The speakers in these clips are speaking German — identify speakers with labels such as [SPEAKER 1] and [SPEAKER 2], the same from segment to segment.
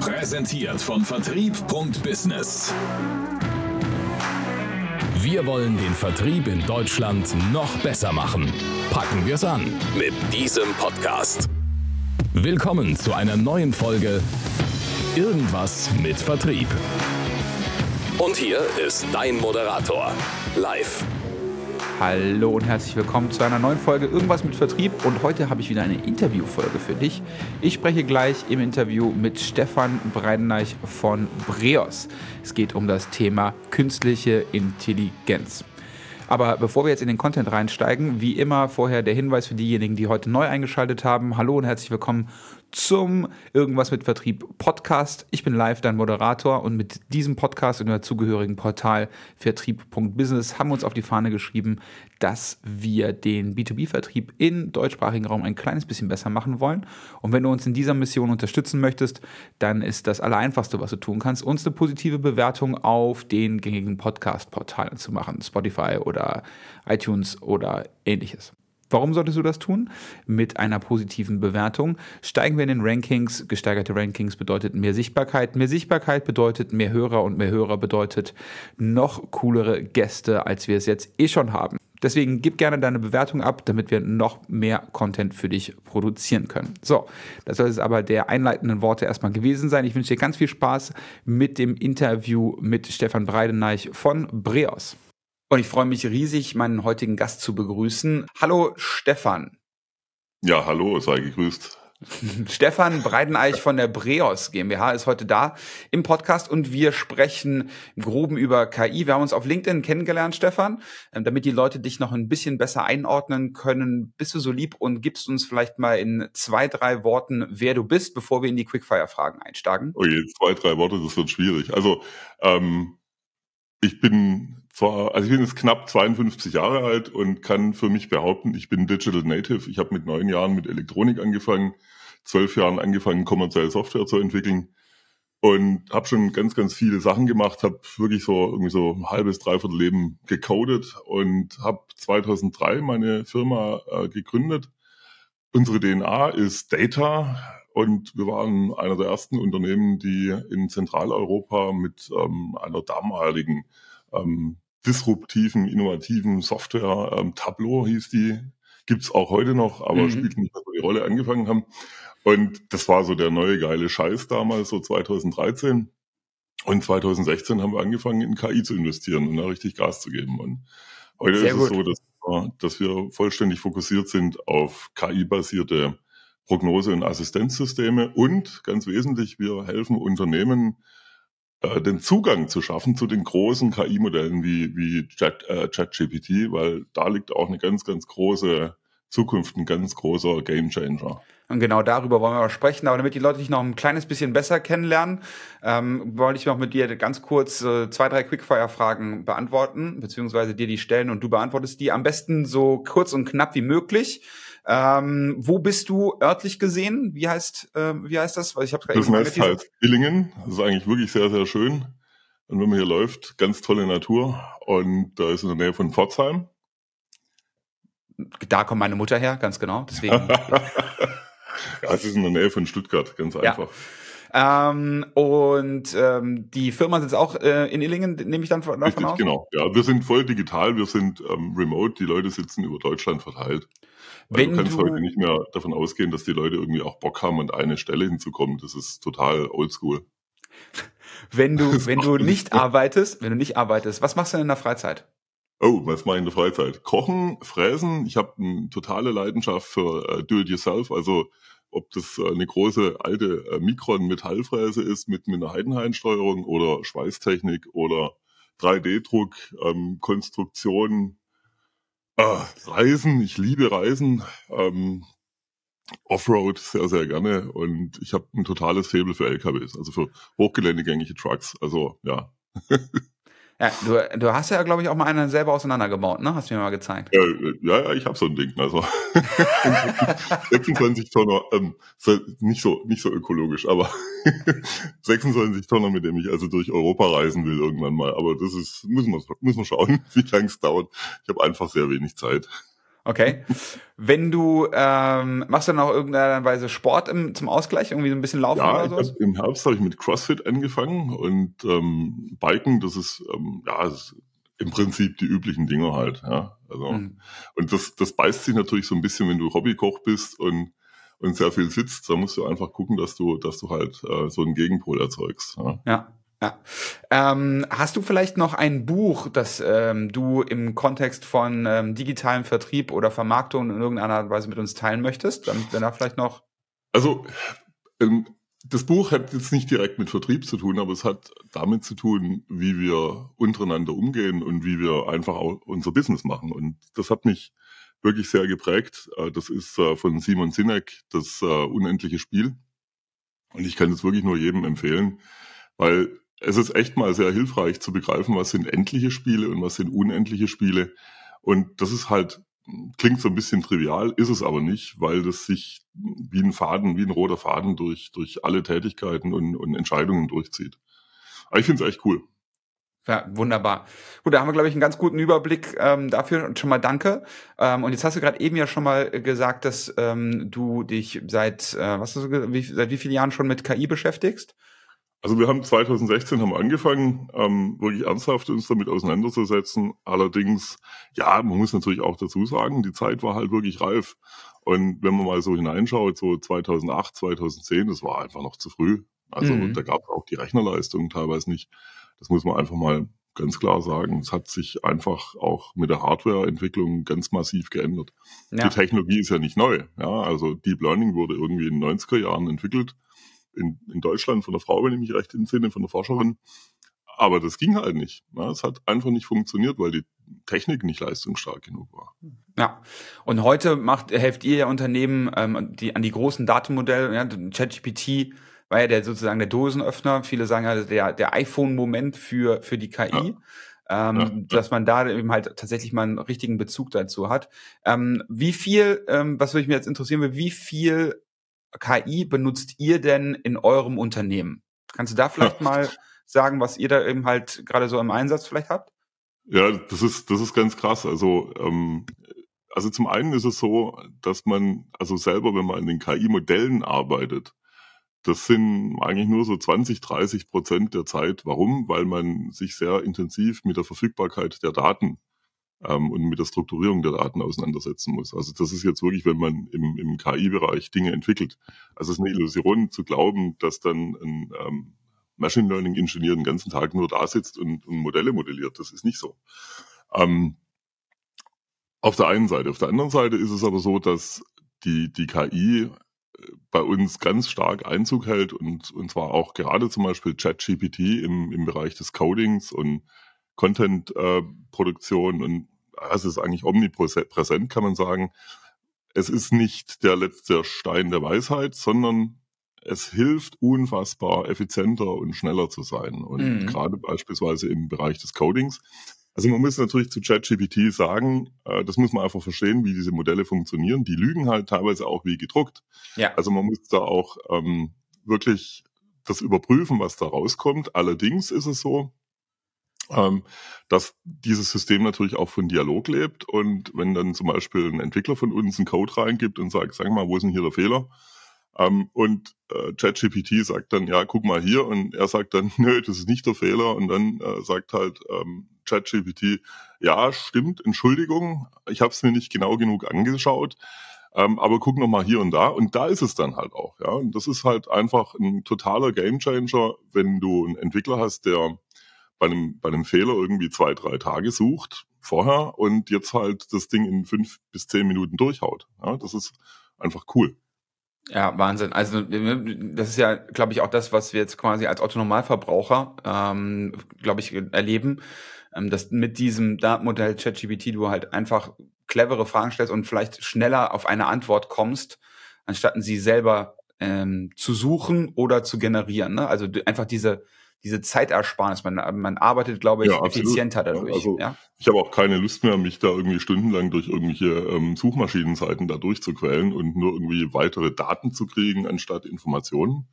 [SPEAKER 1] Präsentiert von Vertrieb.business. Wir wollen den Vertrieb in Deutschland noch besser machen. Packen wir es an mit diesem Podcast. Willkommen zu einer neuen Folge Irgendwas mit Vertrieb. Und hier ist dein Moderator, live
[SPEAKER 2] Hallo und herzlich willkommen zu einer neuen Folge Irgendwas mit Vertrieb und heute habe ich wieder eine Interviewfolge für dich. Ich spreche gleich im Interview mit Stefan Breidenreich von Breos. Es geht um das Thema künstliche Intelligenz. Aber bevor wir jetzt in den Content reinsteigen, wie immer vorher der Hinweis für diejenigen, die heute neu eingeschaltet haben. Hallo und herzlich willkommen zum Irgendwas mit Vertrieb Podcast. Ich bin live dein Moderator und mit diesem Podcast und dem dazugehörigen Portal vertrieb.business haben wir uns auf die Fahne geschrieben, dass wir den B2B-Vertrieb im deutschsprachigen Raum ein kleines bisschen besser machen wollen. Und wenn du uns in dieser Mission unterstützen möchtest, dann ist das Allereinfachste, was du tun kannst, uns eine positive Bewertung auf den gängigen Podcast-Portalen zu machen, Spotify oder iTunes oder ähnliches. Warum solltest du das tun? Mit einer positiven Bewertung steigen wir in den Rankings. Gesteigerte Rankings bedeutet mehr Sichtbarkeit. Mehr Sichtbarkeit bedeutet mehr Hörer und mehr Hörer bedeutet noch coolere Gäste, als wir es jetzt eh schon haben. Deswegen gib gerne deine Bewertung ab, damit wir noch mehr Content für dich produzieren können. So, das soll es aber der einleitenden Worte erstmal gewesen sein. Ich wünsche dir ganz viel Spaß mit dem Interview mit Stefan Breideneich von Breos. Und ich freue mich riesig, meinen heutigen Gast zu begrüßen. Hallo Stefan.
[SPEAKER 3] Ja, hallo, sei gegrüßt.
[SPEAKER 2] Stefan Breideneich von der Breos GmbH ist heute da im Podcast und wir sprechen im Groben über KI. Wir haben uns auf LinkedIn kennengelernt, Stefan, ähm, damit die Leute dich noch ein bisschen besser einordnen können. Bist du so lieb und gibst uns vielleicht mal in zwei, drei Worten, wer du bist, bevor wir in die Quickfire-Fragen einsteigen?
[SPEAKER 3] Oh je, zwei, drei Worte, das wird schwierig. Also, ähm, ich bin zwar, also ich bin jetzt knapp 52 Jahre alt und kann für mich behaupten, ich bin Digital Native. Ich habe mit neun Jahren mit Elektronik angefangen, zwölf Jahren angefangen, kommerzielle Software zu entwickeln und habe schon ganz, ganz viele Sachen gemacht, habe wirklich so irgendwie so ein halbes, dreiviertel Leben gecodet und habe 2003 meine Firma äh, gegründet. Unsere DNA ist Data und wir waren einer der ersten Unternehmen, die in Zentraleuropa mit ähm, einer damaligen ähm, disruptiven, innovativen Software, ähm, Tableau hieß die, gibt's auch heute noch, aber mhm. spielt nicht mehr so die Rolle, angefangen haben. Und das war so der neue geile Scheiß damals, so 2013. Und 2016 haben wir angefangen, in KI zu investieren und da richtig Gas zu geben. Und heute Sehr ist gut. es so, dass, dass wir vollständig fokussiert sind auf KI-basierte Prognose- und Assistenzsysteme und ganz wesentlich, wir helfen Unternehmen, äh, den Zugang zu schaffen zu den großen KI-Modellen wie, wie Chat, äh, ChatGPT, weil da liegt auch eine ganz, ganz große Zukunft, ein ganz großer Gamechanger.
[SPEAKER 2] Und genau darüber wollen wir auch sprechen. Aber damit die Leute dich noch ein kleines bisschen besser kennenlernen, ähm, wollte ich noch mit dir ganz kurz äh, zwei, drei Quickfire-Fragen beantworten, beziehungsweise dir die stellen und du beantwortest die am besten so kurz und knapp wie möglich. Ähm, wo bist du örtlich gesehen? Wie heißt, äh, wie heißt das? Weil ich habe
[SPEAKER 3] Das heißt Illingen. Das ist eigentlich wirklich sehr, sehr schön. Und wenn man hier läuft, ganz tolle Natur. Und da ist in der Nähe von Pforzheim.
[SPEAKER 2] Da kommt meine Mutter her, ganz genau. Deswegen.
[SPEAKER 3] ja, es ist in der Nähe von Stuttgart, ganz einfach.
[SPEAKER 2] Ja. Ähm, und ähm, die Firma sitzt auch äh, in Illingen, nehme ich dann davon Richtig, aus?
[SPEAKER 3] Genau, ja, wir sind voll digital, wir sind ähm, remote, die Leute sitzen über Deutschland verteilt. Weil Wenn du kannst du heute nicht mehr davon ausgehen, dass die Leute irgendwie auch Bock haben, an eine Stelle hinzukommen. Das ist total oldschool.
[SPEAKER 2] Wenn du, wenn du nicht arbeitest, wenn du nicht arbeitest, was machst du denn in der Freizeit?
[SPEAKER 3] Oh, was mache ich in der Freizeit? Kochen, fräsen. Ich habe eine totale Leidenschaft für äh, Do-it-yourself. Also ob das äh, eine große alte äh, Mikron Metallfräse ist mit, mit einer Heidenhain-Steuerung oder Schweißtechnik oder 3D-Druck, ähm, Konstruktion, Ah, Reisen, ich liebe Reisen. Ähm, Offroad sehr, sehr gerne und ich habe ein totales Faible für LKWs, also für hochgeländegängige Trucks. Also ja.
[SPEAKER 2] Ja, du, du hast ja, glaube ich, auch mal einen selber auseinandergebaut, ne? Hast du mir mal gezeigt.
[SPEAKER 3] Ja, ja, ich habe so ein Ding. Also 26 Tonner, ähm, nicht so nicht so ökologisch, aber 26 Tonner, mit dem ich also durch Europa reisen will irgendwann mal. Aber das ist muss man muss man schauen, wie lange es dauert. Ich habe einfach sehr wenig Zeit.
[SPEAKER 2] Okay. Wenn du, ähm, machst du dann auch irgendeiner Weise Sport im, zum Ausgleich, irgendwie so ein bisschen laufen
[SPEAKER 3] ja,
[SPEAKER 2] oder so?
[SPEAKER 3] Im Herbst habe ich mit CrossFit angefangen und ähm, Biken, das ist, ähm, ja, das ist im Prinzip die üblichen Dinge halt, ja. Also, mhm. und das, das beißt sich natürlich so ein bisschen, wenn du Hobbykoch bist und, und sehr viel sitzt, da musst du einfach gucken, dass du, dass du halt äh, so einen Gegenpol erzeugst.
[SPEAKER 2] Ja. ja. Ja. Ähm, hast du vielleicht noch ein Buch, das ähm, du im Kontext von ähm, digitalem Vertrieb oder Vermarktung in irgendeiner Art und Weise mit uns teilen möchtest? Dann, wenn da vielleicht noch.
[SPEAKER 3] Also, ähm, das Buch hat jetzt nicht direkt mit Vertrieb zu tun, aber es hat damit zu tun, wie wir untereinander umgehen und wie wir einfach auch unser Business machen. Und das hat mich wirklich sehr geprägt. Äh, das ist äh, von Simon Sinek, das äh, unendliche Spiel. Und ich kann es wirklich nur jedem empfehlen, weil es ist echt mal sehr hilfreich zu begreifen, was sind endliche Spiele und was sind unendliche Spiele. Und das ist halt, klingt so ein bisschen trivial, ist es aber nicht, weil das sich wie ein Faden, wie ein roter Faden durch, durch alle Tätigkeiten und, und Entscheidungen durchzieht. Aber ich finde es echt cool.
[SPEAKER 2] Ja, wunderbar. Gut, da haben wir, glaube ich, einen ganz guten Überblick ähm, dafür und schon mal danke. Ähm, und jetzt hast du gerade eben ja schon mal gesagt, dass ähm, du dich seit, äh, was hast du, wie, seit wie vielen Jahren schon mit KI beschäftigst?
[SPEAKER 3] Also wir haben 2016 haben angefangen, ähm, wirklich ernsthaft uns damit auseinanderzusetzen. Allerdings, ja, man muss natürlich auch dazu sagen, die Zeit war halt wirklich reif. Und wenn man mal so hineinschaut, so 2008, 2010, das war einfach noch zu früh. Also mhm. da gab es auch die Rechnerleistung teilweise nicht. Das muss man einfach mal ganz klar sagen. Es hat sich einfach auch mit der Hardwareentwicklung ganz massiv geändert. Ja. Die Technologie ist ja nicht neu. Ja, also Deep Learning wurde irgendwie in den 90er Jahren entwickelt in, in Deutschland von der Frau, wenn ich mich recht entsinne, von der Forscherin. Aber das ging halt nicht. Ja, es hat einfach nicht funktioniert, weil die Technik nicht leistungsstark genug war.
[SPEAKER 2] Ja, und heute macht, helft ihr ja Unternehmen ähm, die, an die großen Datenmodelle, ja, ChatGPT war ja der sozusagen der Dosenöffner. Viele sagen ja der, der iPhone-Moment für, für die KI. Ja. Ähm, ja, dass man da eben halt tatsächlich mal einen richtigen Bezug dazu hat. Ähm, wie viel, ähm, was würde ich mir jetzt interessieren, wie viel KI benutzt ihr denn in eurem Unternehmen? Kannst du da vielleicht mal sagen, was ihr da eben halt gerade so im Einsatz vielleicht habt?
[SPEAKER 3] Ja, das ist, das ist ganz krass. Also, ähm, also zum einen ist es so, dass man, also selber, wenn man an den KI-Modellen arbeitet, das sind eigentlich nur so 20, 30 Prozent der Zeit. Warum? Weil man sich sehr intensiv mit der Verfügbarkeit der Daten ähm, und mit der Strukturierung der Daten auseinandersetzen muss. Also das ist jetzt wirklich, wenn man im, im KI-Bereich Dinge entwickelt. Also es ist eine Illusion zu glauben, dass dann ein ähm, Machine Learning-Ingenieur den ganzen Tag nur da sitzt und, und Modelle modelliert. Das ist nicht so. Ähm, auf der einen Seite. Auf der anderen Seite ist es aber so, dass die, die KI äh, bei uns ganz stark Einzug hält und, und zwar auch gerade zum Beispiel ChatGPT im, im Bereich des Codings und Content-Produktion äh, und es ist eigentlich omnipräsent, kann man sagen. Es ist nicht der letzte Stein der Weisheit, sondern es hilft unfassbar effizienter und schneller zu sein. Und mhm. gerade beispielsweise im Bereich des Codings. Also man muss natürlich zu ChatGPT sagen, äh, das muss man einfach verstehen, wie diese Modelle funktionieren. Die lügen halt teilweise auch wie gedruckt. Ja. Also man muss da auch ähm, wirklich das überprüfen, was da rauskommt. Allerdings ist es so, ähm, dass dieses System natürlich auch von Dialog lebt und wenn dann zum Beispiel ein Entwickler von uns einen Code reingibt und sagt, sag mal, wo ist denn hier der Fehler? Ähm, und äh, ChatGPT sagt dann, ja, guck mal hier und er sagt dann, nö, das ist nicht der Fehler und dann äh, sagt halt ähm, ChatGPT, ja, stimmt, Entschuldigung, ich habe es mir nicht genau genug angeschaut. Ähm, aber guck noch mal hier und da und da ist es dann halt auch, ja. Und das ist halt einfach ein totaler Gamechanger, wenn du einen Entwickler hast, der bei einem, bei einem Fehler irgendwie zwei, drei Tage sucht vorher und jetzt halt das Ding in fünf bis zehn Minuten durchhaut. Ja, das ist einfach cool.
[SPEAKER 2] Ja, Wahnsinn. Also das ist ja, glaube ich, auch das, was wir jetzt quasi als Autonomalverbraucher, ähm, glaube ich, erleben, ähm, dass mit diesem Datenmodell ChatGPT du halt einfach clevere Fragen stellst und vielleicht schneller auf eine Antwort kommst, anstatt sie selber ähm, zu suchen oder zu generieren. Ne? Also einfach diese diese Zeitersparnis. Man, man arbeitet, glaube ich, ja, effizienter dadurch.
[SPEAKER 3] Also ja? ich habe auch keine Lust mehr, mich da irgendwie stundenlang durch irgendwelche ähm, Suchmaschinenseiten da durchzuquälen und nur irgendwie weitere Daten zu kriegen, anstatt Informationen.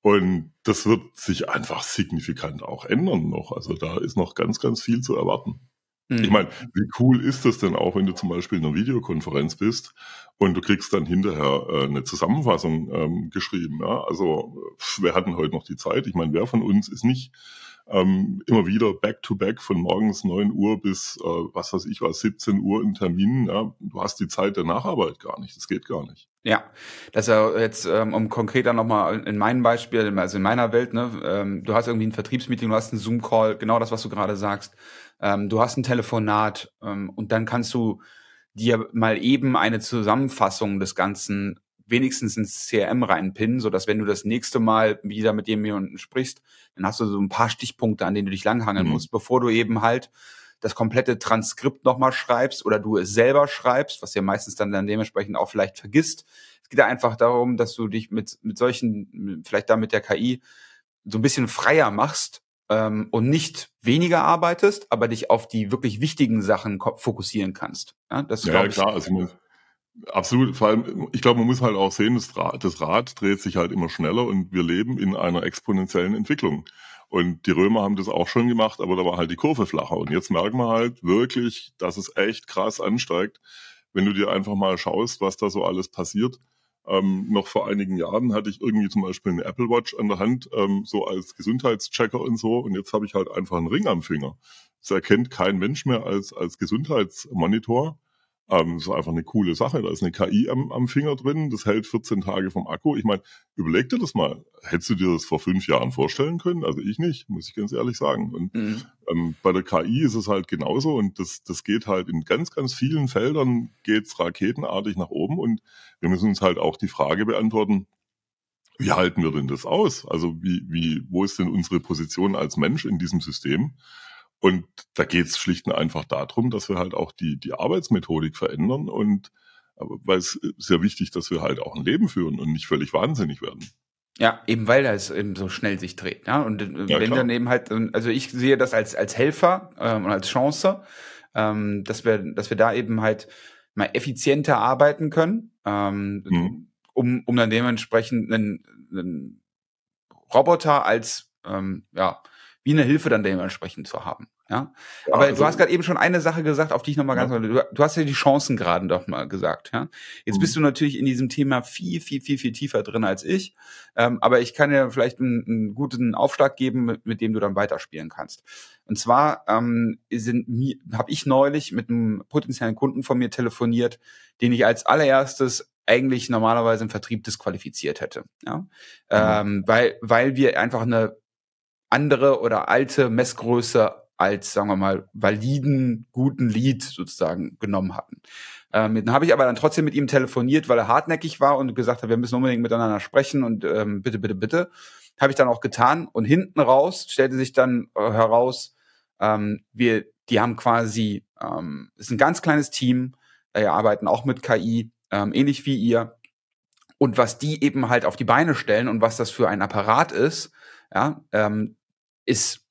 [SPEAKER 3] Und das wird sich einfach signifikant auch ändern noch. Also da ist noch ganz, ganz viel zu erwarten. Mhm. Ich meine, wie cool ist das denn auch, wenn du zum Beispiel in einer Videokonferenz bist und du kriegst dann hinterher äh, eine Zusammenfassung ähm, geschrieben. Ja? Also wir hatten heute noch die Zeit. Ich meine, wer von uns ist nicht ähm, immer wieder back-to-back von morgens neun Uhr bis, äh, was weiß ich was, 17 Uhr in Terminen. Ja? Du hast die Zeit der Nacharbeit gar nicht. Das geht gar nicht.
[SPEAKER 2] Ja, das ist ja jetzt, ähm, um konkreter nochmal in meinem Beispiel, also in meiner Welt, ne, ähm, du hast irgendwie ein Vertriebsmeeting, du hast einen Zoom-Call, genau das, was du gerade sagst. Ähm, du hast ein Telefonat ähm, und dann kannst du dir mal eben eine Zusammenfassung des Ganzen wenigstens ins CRM reinpinnen, so dass wenn du das nächste Mal wieder mit jemandem sprichst, dann hast du so ein paar Stichpunkte, an denen du dich langhangeln mhm. musst, bevor du eben halt das komplette Transkript nochmal schreibst oder du es selber schreibst, was ja meistens dann, dann dementsprechend auch vielleicht vergisst. Es geht einfach darum, dass du dich mit, mit solchen, vielleicht da mit der KI so ein bisschen freier machst ähm, und nicht weniger arbeitest, aber dich auf die wirklich wichtigen Sachen fokussieren kannst. Ja,
[SPEAKER 3] das ja, ja klar. Also, absolut. Vor allem, ich glaube, man muss halt auch sehen, das Rad, das Rad dreht sich halt immer schneller und wir leben in einer exponentiellen Entwicklung. Und die Römer haben das auch schon gemacht, aber da war halt die Kurve flacher. Und jetzt merken wir halt wirklich, dass es echt krass ansteigt, wenn du dir einfach mal schaust, was da so alles passiert. Ähm, noch vor einigen Jahren hatte ich irgendwie zum Beispiel eine Apple Watch an der Hand, ähm, so als Gesundheitschecker und so. Und jetzt habe ich halt einfach einen Ring am Finger. Das erkennt kein Mensch mehr als, als Gesundheitsmonitor. Ähm, das ist einfach eine coole Sache. Da ist eine KI am, am Finger drin, das hält 14 Tage vom Akku. Ich meine, überleg dir das mal. Hättest du dir das vor fünf Jahren vorstellen können? Also ich nicht, muss ich ganz ehrlich sagen. Und mhm. ähm, bei der KI ist es halt genauso und das, das geht halt in ganz, ganz vielen Feldern geht's raketenartig nach oben und wir müssen uns halt auch die Frage beantworten, wie halten wir denn das aus? Also wie, wie, wo ist denn unsere Position als Mensch in diesem System? Und da geht es schlicht und einfach darum, dass wir halt auch die, die Arbeitsmethodik verändern und weil es sehr wichtig, dass wir halt auch ein Leben führen und nicht völlig wahnsinnig werden.
[SPEAKER 2] Ja, eben weil das eben so schnell sich dreht. Ja? Und äh, ja, wenn dann eben halt, also ich sehe das als, als Helfer ähm, und als Chance, ähm, dass wir, dass wir da eben halt mal effizienter arbeiten können, ähm, mhm. um, um dann dementsprechend einen, einen Roboter als ähm, ja, wie eine Hilfe dann dementsprechend zu haben. Ja, ja aber also, du hast gerade eben schon eine Sache gesagt, auf die ich nochmal ganz, ja. du, du hast ja die Chancen gerade doch mal gesagt, ja. Jetzt mhm. bist du natürlich in diesem Thema viel, viel, viel, viel tiefer drin als ich, ähm, aber ich kann dir vielleicht einen, einen guten Aufschlag geben, mit, mit, dem du dann weiterspielen kannst. Und zwar ähm, habe ich neulich mit einem potenziellen Kunden von mir telefoniert, den ich als allererstes eigentlich normalerweise im Vertrieb disqualifiziert hätte, ja, mhm. ähm, weil weil wir einfach eine andere oder alte Messgröße als, sagen wir mal, validen, guten Lead sozusagen genommen hatten. Ähm, dann habe ich aber dann trotzdem mit ihm telefoniert, weil er hartnäckig war und gesagt hat, wir müssen unbedingt miteinander sprechen und ähm, bitte, bitte, bitte. Habe ich dann auch getan. Und hinten raus stellte sich dann äh, heraus, ähm, wir, die haben quasi, ähm, ist ein ganz kleines Team, äh, arbeiten auch mit KI, ähm, ähnlich wie ihr. Und was die eben halt auf die Beine stellen und was das für ein Apparat ist, ja, ähm, ist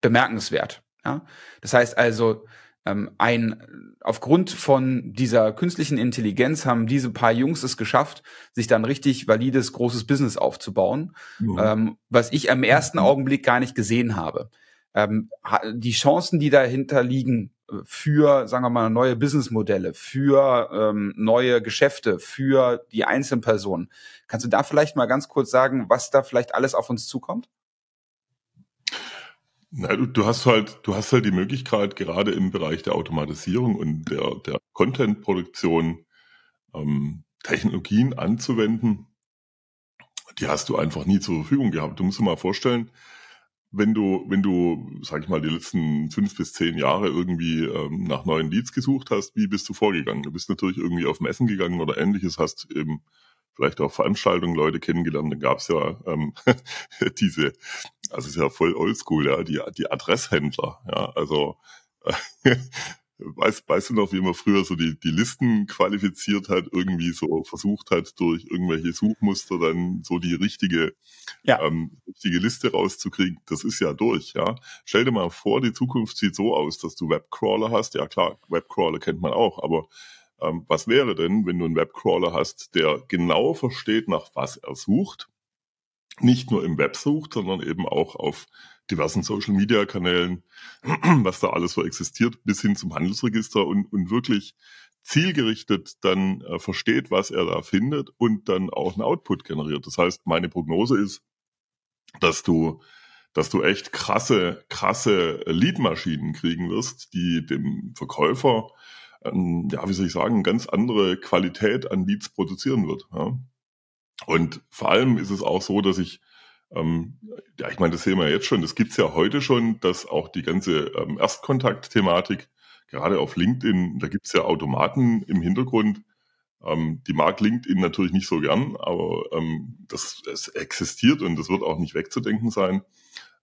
[SPEAKER 2] bemerkenswert. Ja? Das heißt also, ähm, ein, aufgrund von dieser künstlichen Intelligenz haben diese paar Jungs es geschafft, sich dann richtig valides, großes Business aufzubauen, mhm. ähm, was ich im ersten mhm. Augenblick gar nicht gesehen habe. Ähm, die Chancen, die dahinter liegen äh, für, sagen wir mal, neue Businessmodelle, für ähm, neue Geschäfte, für die Einzelpersonen. Kannst du da vielleicht mal ganz kurz sagen, was da vielleicht alles auf uns zukommt?
[SPEAKER 3] Na, du, du hast halt, du hast halt die Möglichkeit, gerade im Bereich der Automatisierung und der, der Content-Produktion ähm, Technologien anzuwenden, die hast du einfach nie zur Verfügung gehabt. Du musst dir mal vorstellen, wenn du, wenn du, sag ich mal, die letzten fünf bis zehn Jahre irgendwie ähm, nach neuen Leads gesucht hast, wie bist du vorgegangen? Du bist natürlich irgendwie auf Messen gegangen oder ähnliches, hast eben vielleicht auch Veranstaltungen Leute kennengelernt. Dann gab es ja ähm, diese, also ist ja voll oldschool, ja, die, die Adresshändler, ja, also äh, weißt, weißt du noch, wie man früher so die, die Listen qualifiziert hat, irgendwie so versucht hat, durch irgendwelche Suchmuster dann so die richtige, ja. ähm, richtige Liste rauszukriegen? Das ist ja durch, ja. Stell dir mal vor, die Zukunft sieht so aus, dass du Webcrawler hast. Ja klar, Webcrawler kennt man auch, aber ähm, was wäre denn, wenn du einen Webcrawler hast, der genau versteht, nach was er sucht, nicht nur im Web sucht, sondern eben auch auf diversen Social-Media-Kanälen, was da alles so existiert, bis hin zum Handelsregister und, und wirklich zielgerichtet dann äh, versteht, was er da findet und dann auch einen Output generiert. Das heißt, meine Prognose ist, dass du dass du echt krasse, krasse Leadmaschinen kriegen wirst, die dem Verkäufer, ähm, ja, wie soll ich sagen, ganz andere Qualität an Leads produzieren wird. Ja. Und vor allem ist es auch so, dass ich, ähm, ja, ich meine, das sehen wir jetzt schon, das gibt's ja heute schon, dass auch die ganze ähm, Erstkontakt-Thematik, gerade auf LinkedIn, da gibt's ja Automaten im Hintergrund, ähm, die mag LinkedIn natürlich nicht so gern, aber ähm, das, das existiert und das wird auch nicht wegzudenken sein,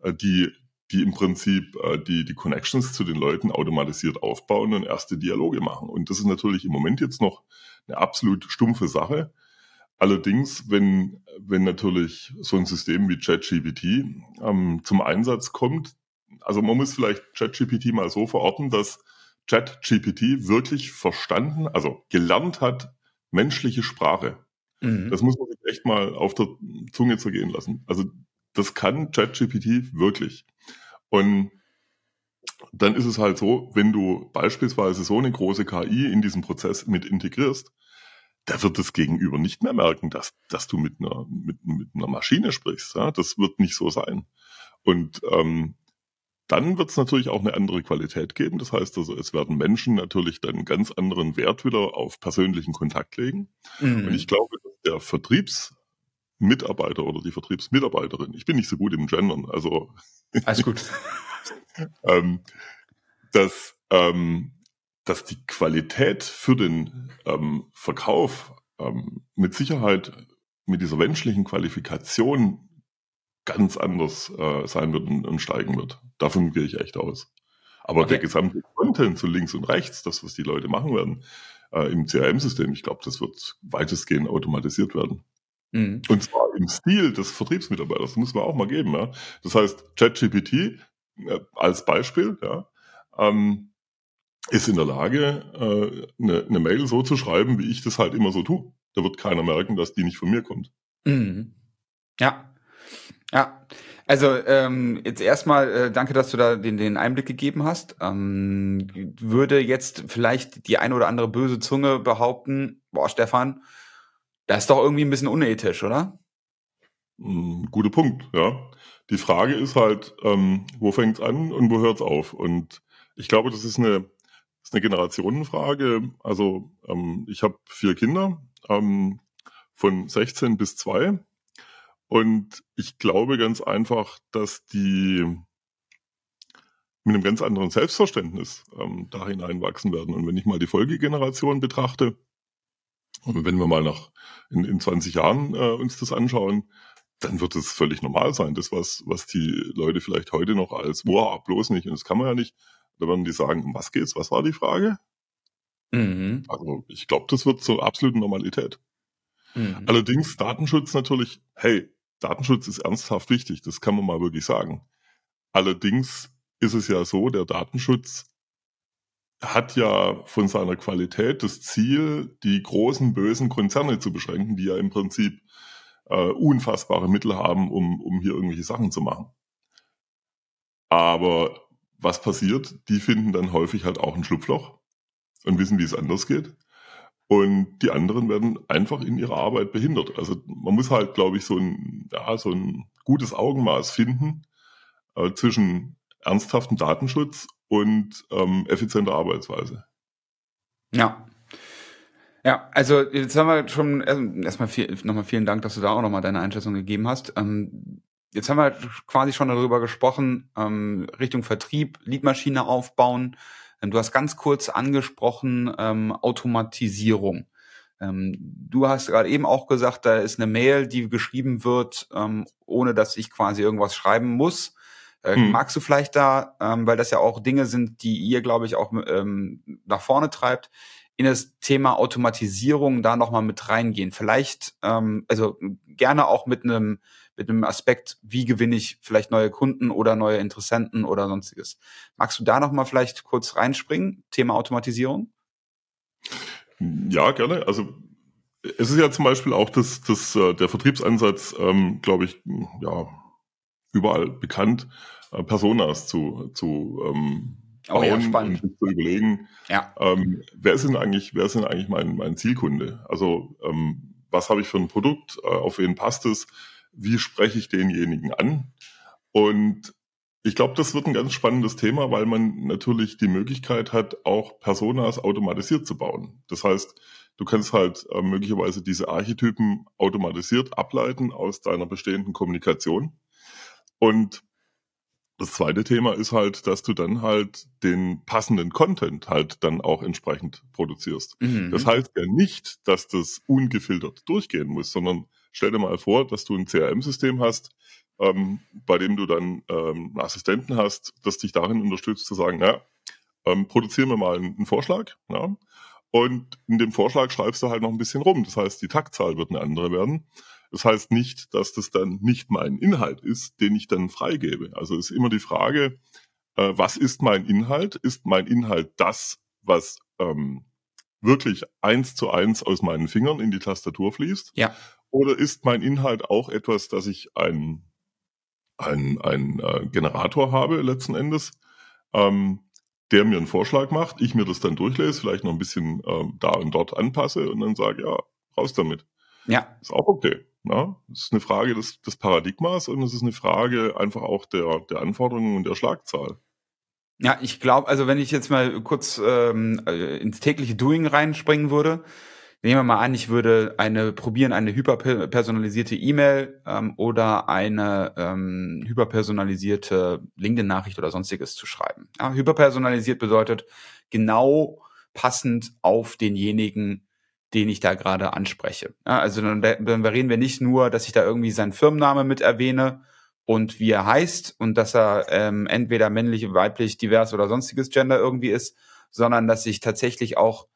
[SPEAKER 3] äh, die, die im Prinzip äh, die, die Connections zu den Leuten automatisiert aufbauen und erste Dialoge machen. Und das ist natürlich im Moment jetzt noch eine absolut stumpfe Sache. Allerdings, wenn, wenn natürlich so ein System wie ChatGPT ähm, zum Einsatz kommt, also man muss vielleicht ChatGPT mal so verorten, dass ChatGPT wirklich verstanden, also gelernt hat, menschliche Sprache. Mhm. Das muss man sich echt mal auf der Zunge zergehen lassen. Also das kann ChatGPT wirklich. Und dann ist es halt so, wenn du beispielsweise so eine große KI in diesen Prozess mit integrierst, da wird das Gegenüber nicht mehr merken, dass, dass du mit einer, mit, mit einer Maschine sprichst. Ja? Das wird nicht so sein. Und ähm, dann wird es natürlich auch eine andere Qualität geben. Das heißt also, es werden Menschen natürlich dann einen ganz anderen Wert wieder auf persönlichen Kontakt legen. Mhm. Und ich glaube, der Vertriebsmitarbeiter oder die Vertriebsmitarbeiterin, ich bin nicht so gut im Gendern, also
[SPEAKER 2] alles gut,
[SPEAKER 3] ähm, dass, ähm, dass die Qualität für den ähm, Verkauf ähm, mit Sicherheit mit dieser menschlichen Qualifikation ganz anders äh, sein wird und, und, steigen wird. Davon gehe ich echt aus. Aber okay. der gesamte Content zu links und rechts, das, was die Leute machen werden äh, im CRM-System, ich glaube, das wird weitestgehend automatisiert werden. Mhm. Und zwar im Stil des Vertriebsmitarbeiters, das muss man auch mal geben. Ja? Das heißt, ChatGPT äh, als Beispiel ja, ähm, ist in der Lage, äh, eine, eine Mail so zu schreiben, wie ich das halt immer so tue. Da wird keiner merken, dass die nicht von mir kommt.
[SPEAKER 2] Mhm. Ja, ja, also ähm, jetzt erstmal äh, danke, dass du da den, den Einblick gegeben hast. Ähm, würde jetzt vielleicht die eine oder andere böse Zunge behaupten, boah, Stefan, das ist doch irgendwie ein bisschen unethisch, oder?
[SPEAKER 3] Mm, guter Punkt, ja. Die Frage ist halt, ähm, wo fängt's an und wo hört's auf? Und ich glaube, das ist eine, ist eine Generationenfrage. Also ähm, ich habe vier Kinder ähm, von 16 bis 2 und ich glaube ganz einfach, dass die mit einem ganz anderen Selbstverständnis ähm, da hineinwachsen werden. Und wenn ich mal die Folgegeneration betrachte, und wenn wir mal nach in, in 20 Jahren äh, uns das anschauen, dann wird es völlig normal sein. Das, was, was die Leute vielleicht heute noch als, boah, bloß nicht, und das kann man ja nicht, da werden die sagen, um was geht's? Was war die Frage? Mhm. Also ich glaube, das wird zur absoluten Normalität. Mhm. Allerdings Datenschutz natürlich, hey, Datenschutz ist ernsthaft wichtig, das kann man mal wirklich sagen. Allerdings ist es ja so, der Datenschutz hat ja von seiner Qualität das Ziel, die großen bösen Konzerne zu beschränken, die ja im Prinzip äh, unfassbare Mittel haben, um, um hier irgendwelche Sachen zu machen. Aber was passiert? Die finden dann häufig halt auch ein Schlupfloch und wissen, wie es anders geht. Und die anderen werden einfach in ihrer Arbeit behindert. Also man muss halt, glaube ich, so ein, ja, so ein gutes Augenmaß finden äh, zwischen ernsthaftem Datenschutz und ähm, effizienter Arbeitsweise.
[SPEAKER 2] Ja. Ja, also jetzt haben wir schon also erstmal viel, nochmal vielen Dank, dass du da auch nochmal deine Einschätzung gegeben hast. Ähm, jetzt haben wir quasi schon darüber gesprochen, ähm, Richtung Vertrieb, Leadmaschine aufbauen, ähm, du hast ganz kurz angesprochen ähm, Automatisierung. Ähm, du hast gerade eben auch gesagt, da ist eine Mail, die geschrieben wird, ähm, ohne dass ich quasi irgendwas schreiben muss. Äh, hm. Magst du vielleicht da, ähm, weil das ja auch Dinge sind, die ihr, glaube ich, auch ähm, nach vorne treibt, in das Thema Automatisierung da nochmal mit reingehen? Vielleicht, ähm, also gerne auch mit einem mit einem Aspekt, wie gewinne ich vielleicht neue Kunden oder neue Interessenten oder sonstiges. Magst du da nochmal vielleicht kurz reinspringen? Thema Automatisierung?
[SPEAKER 3] Ja, gerne. Also es ist ja zum Beispiel auch das, das, äh, der Vertriebsansatz, ähm, glaube ich, ja, überall bekannt, äh, Personas zu, zu ähm,
[SPEAKER 2] oh, ja, spannend.
[SPEAKER 3] und zu überlegen,
[SPEAKER 2] ja.
[SPEAKER 3] ähm, wer ist denn eigentlich, wer ist denn eigentlich mein, mein Zielkunde? Also ähm, was habe ich für ein Produkt, äh, auf wen passt es, wie spreche ich denjenigen an? Und ich glaube, das wird ein ganz spannendes Thema, weil man natürlich die Möglichkeit hat, auch Personas automatisiert zu bauen. Das heißt, du kannst halt äh, möglicherweise diese Archetypen automatisiert ableiten aus deiner bestehenden Kommunikation. Und das zweite Thema ist halt, dass du dann halt den passenden Content halt dann auch entsprechend produzierst. Mhm. Das heißt ja nicht, dass das ungefiltert durchgehen muss, sondern stell dir mal vor, dass du ein CRM-System hast, ähm, bei dem du dann ähm, einen Assistenten hast, das dich darin unterstützt zu sagen, ja, ähm, produzieren wir mal einen, einen Vorschlag. Ja, und in dem Vorschlag schreibst du halt noch ein bisschen rum. Das heißt, die Taktzahl wird eine andere werden. Das heißt nicht, dass das dann nicht mein Inhalt ist, den ich dann freigebe. Also ist immer die Frage, äh, was ist mein Inhalt? Ist mein Inhalt das, was ähm, wirklich eins zu eins aus meinen Fingern in die Tastatur fließt?
[SPEAKER 2] Ja.
[SPEAKER 3] Oder ist mein Inhalt auch etwas, dass ich ein ein, ein äh, Generator habe letzten Endes, ähm, der mir einen Vorschlag macht, ich mir das dann durchlese, vielleicht noch ein bisschen ähm, da und dort anpasse und dann sage, ja, raus damit.
[SPEAKER 2] Ja.
[SPEAKER 3] Ist auch okay. Ne? Es ist eine Frage des, des Paradigmas und es ist eine Frage einfach auch der, der Anforderungen und der Schlagzahl.
[SPEAKER 2] Ja, ich glaube, also wenn ich jetzt mal kurz ähm, äh, ins tägliche Doing reinspringen würde, Nehmen wir mal an, ich würde eine probieren, eine hyperpersonalisierte E-Mail ähm, oder eine ähm, hyperpersonalisierte LinkedIn-Nachricht oder sonstiges zu schreiben. Ja, hyperpersonalisiert bedeutet genau passend auf denjenigen, den ich da gerade anspreche. Ja, also dann, dann reden wir nicht nur, dass ich da irgendwie seinen Firmenname mit erwähne und wie er heißt und dass er ähm, entweder männlich, weiblich, divers oder sonstiges Gender irgendwie ist, sondern dass ich tatsächlich auch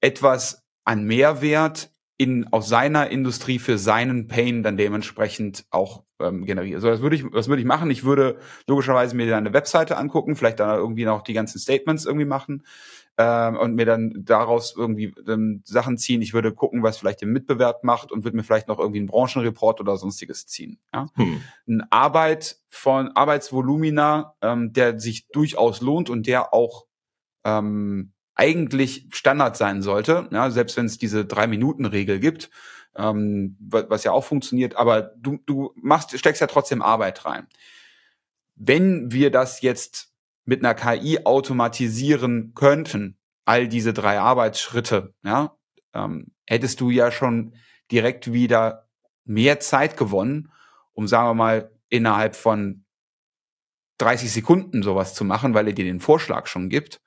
[SPEAKER 2] etwas an Mehrwert in, aus seiner Industrie für seinen Pain dann dementsprechend auch ähm, generieren. So, das würde ich, was würde ich machen? Ich würde logischerweise mir dann eine Webseite angucken, vielleicht dann irgendwie noch die ganzen Statements irgendwie machen ähm, und mir dann daraus irgendwie ähm, Sachen ziehen. Ich würde gucken, was vielleicht der Mitbewerb macht und würde mir vielleicht noch irgendwie einen Branchenreport oder sonstiges ziehen. Ja? Hm. Eine Arbeit von Arbeitsvolumina, ähm, der sich durchaus lohnt und der auch ähm, eigentlich Standard sein sollte, ja, selbst wenn es diese Drei-Minuten-Regel gibt, ähm, was ja auch funktioniert, aber du, du machst, steckst ja trotzdem Arbeit rein. Wenn wir das jetzt mit einer KI automatisieren könnten, all diese drei Arbeitsschritte, ja, ähm, hättest du ja schon direkt wieder mehr Zeit gewonnen, um sagen wir mal innerhalb von 30 Sekunden sowas zu machen, weil er dir den Vorschlag schon gibt.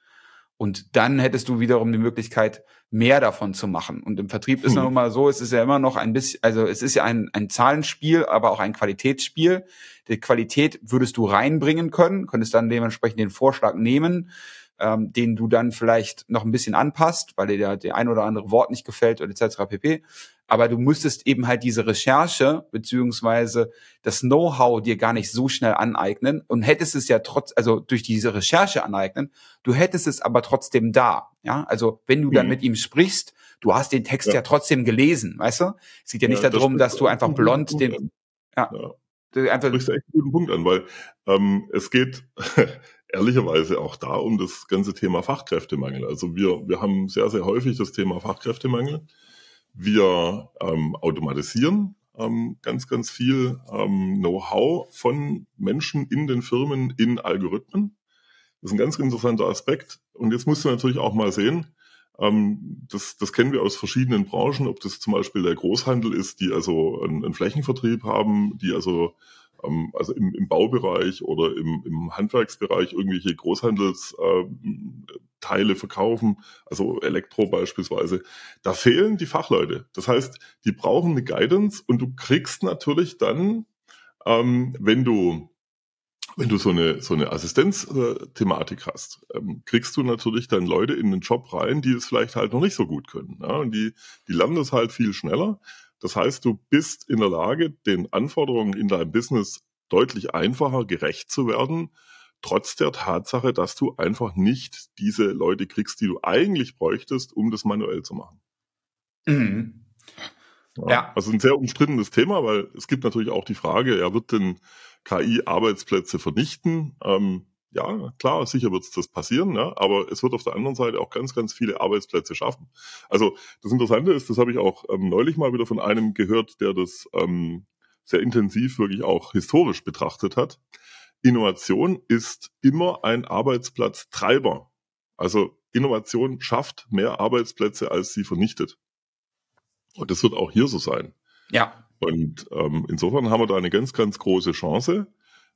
[SPEAKER 2] Und dann hättest du wiederum die Möglichkeit, mehr davon zu machen. Und im Vertrieb ist hm. mal so, es ist ja immer noch ein bisschen, also es ist ja ein, ein Zahlenspiel, aber auch ein Qualitätsspiel. Die Qualität würdest du reinbringen können, könntest dann dementsprechend den Vorschlag nehmen, ähm, den du dann vielleicht noch ein bisschen anpasst, weil dir der, der ein oder andere Wort nicht gefällt oder etc. pp aber du müsstest eben halt diese Recherche beziehungsweise das Know-how dir gar nicht so schnell aneignen und hättest es ja trotz, also durch diese Recherche aneignen, du hättest es aber trotzdem da. Ja, also wenn du dann mhm. mit ihm sprichst, du hast den Text ja, ja trotzdem gelesen, weißt du? Es geht ja nicht ja, darum, das dass du einfach blond den,
[SPEAKER 3] ja, ja. einfach. Du sprichst echt einen guten Punkt an, weil ähm, es geht ehrlicherweise auch da um das ganze Thema Fachkräftemangel. Also wir, wir haben sehr, sehr häufig das Thema Fachkräftemangel. Wir ähm, automatisieren ähm, ganz, ganz viel ähm, Know-how von Menschen in den Firmen in Algorithmen. Das ist ein ganz interessanter Aspekt. Und jetzt musst du natürlich auch mal sehen, ähm, das, das kennen wir aus verschiedenen Branchen, ob das zum Beispiel der Großhandel ist, die also einen, einen Flächenvertrieb haben, die also ähm, also im, im Baubereich oder im, im Handwerksbereich irgendwelche Großhandelsteile äh, verkaufen, also Elektro beispielsweise, da fehlen die Fachleute. Das heißt, die brauchen eine Guidance und du kriegst natürlich dann, ähm, wenn du wenn du so eine, so eine Assistenzthematik hast, ähm, kriegst du natürlich dann Leute in den Job rein, die es vielleicht halt noch nicht so gut können. Ja? Und die, die lernen das halt viel schneller. Das heißt, du bist in der Lage, den Anforderungen in deinem Business deutlich einfacher gerecht zu werden, trotz der Tatsache, dass du einfach nicht diese Leute kriegst, die du eigentlich bräuchtest, um das manuell zu machen. Mhm. Ja, ja. Also ein sehr umstrittenes Thema, weil es gibt natürlich auch die Frage, ja, wird denn, KI Arbeitsplätze vernichten. Ähm, ja, klar, sicher wird es das passieren, ja, aber es wird auf der anderen Seite auch ganz, ganz viele Arbeitsplätze schaffen. Also das Interessante ist, das habe ich auch ähm, neulich mal wieder von einem gehört, der das ähm, sehr intensiv wirklich auch historisch betrachtet hat. Innovation ist immer ein Arbeitsplatztreiber. Also Innovation schafft mehr Arbeitsplätze, als sie vernichtet. Und das wird auch hier so sein.
[SPEAKER 2] Ja.
[SPEAKER 3] Und ähm, insofern haben wir da eine ganz, ganz große Chance.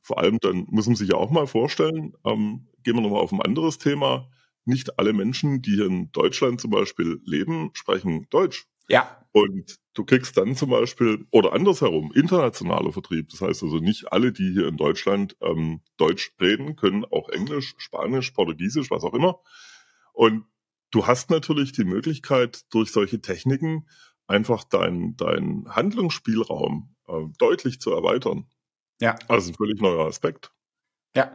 [SPEAKER 3] Vor allem dann muss man sich ja auch mal vorstellen, ähm, gehen wir nochmal auf ein anderes Thema. Nicht alle Menschen, die hier in Deutschland zum Beispiel leben, sprechen Deutsch.
[SPEAKER 2] Ja.
[SPEAKER 3] Und du kriegst dann zum Beispiel, oder andersherum, internationaler Vertrieb. Das heißt also nicht alle, die hier in Deutschland ähm, Deutsch reden, können auch Englisch, Spanisch, Portugiesisch, was auch immer. Und du hast natürlich die Möglichkeit, durch solche Techniken einfach deinen dein Handlungsspielraum äh, deutlich zu erweitern.
[SPEAKER 2] Ja.
[SPEAKER 3] Also ein völlig neuer Aspekt.
[SPEAKER 2] Ja,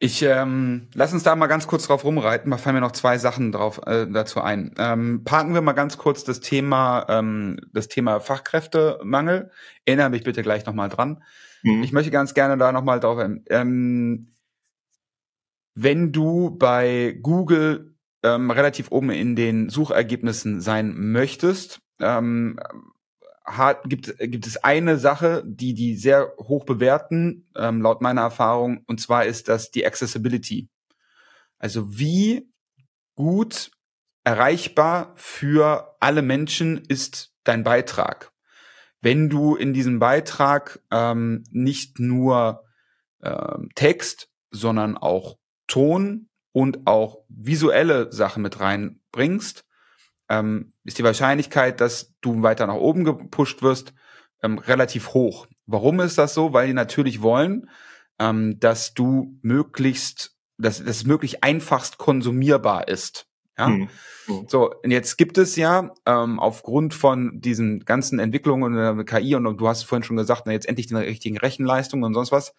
[SPEAKER 2] ich ähm, lass uns da mal ganz kurz drauf rumreiten. Da fallen mir noch zwei Sachen drauf äh, dazu ein. Ähm, parken wir mal ganz kurz das Thema ähm, das Thema Fachkräftemangel. Erinnere mich bitte gleich nochmal dran. Mhm. Ich möchte ganz gerne da nochmal drauf. Ähm, wenn du bei Google ähm, relativ oben in den Suchergebnissen sein möchtest, ähm, hat, gibt, gibt es eine Sache, die die sehr hoch bewerten, ähm, laut meiner Erfahrung, und zwar ist das die Accessibility. Also wie gut erreichbar für alle Menschen ist dein Beitrag. Wenn du in diesem Beitrag ähm, nicht nur ähm, Text, sondern auch Ton und auch visuelle Sachen mit reinbringst, ähm, ist die Wahrscheinlichkeit, dass du weiter nach oben gepusht wirst, ähm, relativ hoch. Warum ist das so? Weil die natürlich wollen, ähm, dass du möglichst, dass, es möglich einfachst konsumierbar ist. Ja? Mhm. So, und jetzt gibt es ja ähm, aufgrund von diesen ganzen Entwicklungen und äh, KI und, und, du hast vorhin schon gesagt, na, jetzt endlich die richtigen Rechenleistungen und sonst was.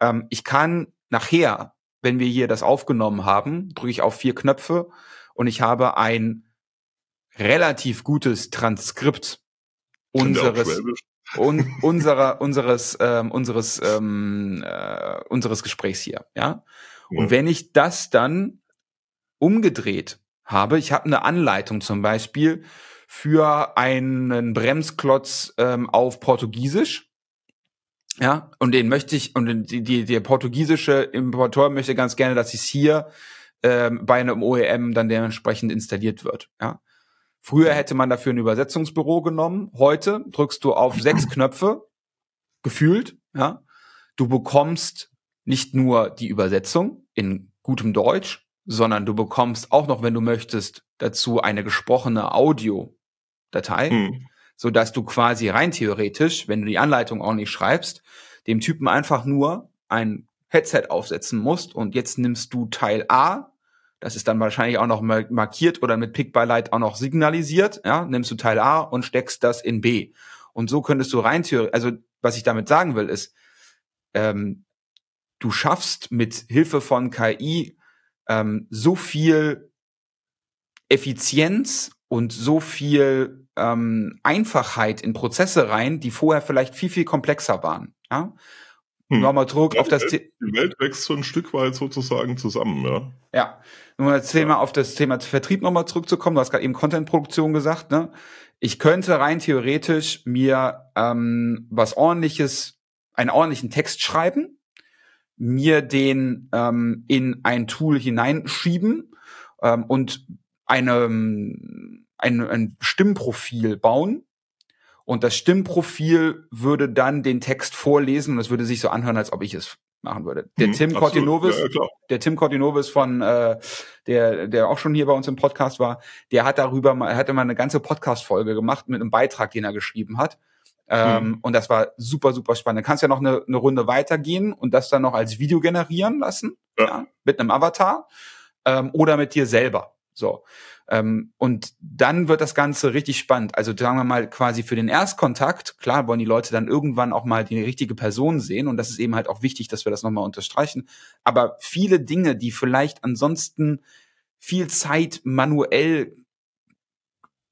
[SPEAKER 2] Ähm, ich kann nachher, wenn wir hier das aufgenommen haben, drücke ich auf vier Knöpfe und ich habe ein relativ gutes Transkript unseres und unserer unseres ähm, unseres ähm, äh, unseres Gesprächs hier, ja? ja. Und wenn ich das dann umgedreht habe, ich habe eine Anleitung zum Beispiel für einen Bremsklotz ähm, auf Portugiesisch, ja, und den möchte ich und die, die der portugiesische Importeur möchte ganz gerne, dass es hier ähm, bei einem OEM dann dementsprechend installiert wird, ja. Früher hätte man dafür ein Übersetzungsbüro genommen. Heute drückst du auf sechs Knöpfe, gefühlt, ja. Du bekommst nicht nur die Übersetzung in gutem Deutsch, sondern du bekommst auch noch, wenn du möchtest, dazu eine gesprochene Audiodatei, mhm. so dass du quasi rein theoretisch, wenn du die Anleitung auch nicht schreibst, dem Typen einfach nur ein Headset aufsetzen musst und jetzt nimmst du Teil A das ist dann wahrscheinlich auch noch markiert oder mit Pick by Light auch noch signalisiert. Ja, nimmst du Teil A und steckst das in B. Und so könntest du rein also was ich damit sagen will, ist, ähm, du schaffst mit Hilfe von KI ähm, so viel Effizienz und so viel ähm, Einfachheit in Prozesse rein, die vorher vielleicht viel, viel komplexer waren. Ja? Hm. Ja, auf das
[SPEAKER 3] Thema. Die Welt wächst so ein Stück weit sozusagen zusammen, ja.
[SPEAKER 2] Ja. Nur das Thema, auf das Thema Vertrieb nochmal zurückzukommen. Du hast gerade eben Contentproduktion gesagt, ne? Ich könnte rein theoretisch mir ähm, was ordentliches, einen ordentlichen Text schreiben, mir den ähm, in ein Tool hineinschieben ähm, und eine, ein, ein Stimmprofil bauen, und das Stimmprofil würde dann den Text vorlesen und es würde sich so anhören, als ob ich es machen würde. Der hm, Tim Cortinovis, ja, der Tim Cortinovis von äh, der der auch schon hier bei uns im Podcast war, der hat darüber mal hatte mal eine ganze Podcast Folge gemacht mit einem Beitrag, den er geschrieben hat. Ähm, mhm. Und das war super super spannend. Du kannst ja noch eine, eine Runde weitergehen und das dann noch als Video generieren lassen, ja. ja mit einem Avatar ähm, oder mit dir selber. So. Ähm, und dann wird das Ganze richtig spannend. Also sagen wir mal quasi für den Erstkontakt, klar wollen die Leute dann irgendwann auch mal die richtige Person sehen und das ist eben halt auch wichtig, dass wir das nochmal unterstreichen. Aber viele Dinge, die vielleicht ansonsten viel Zeit manuell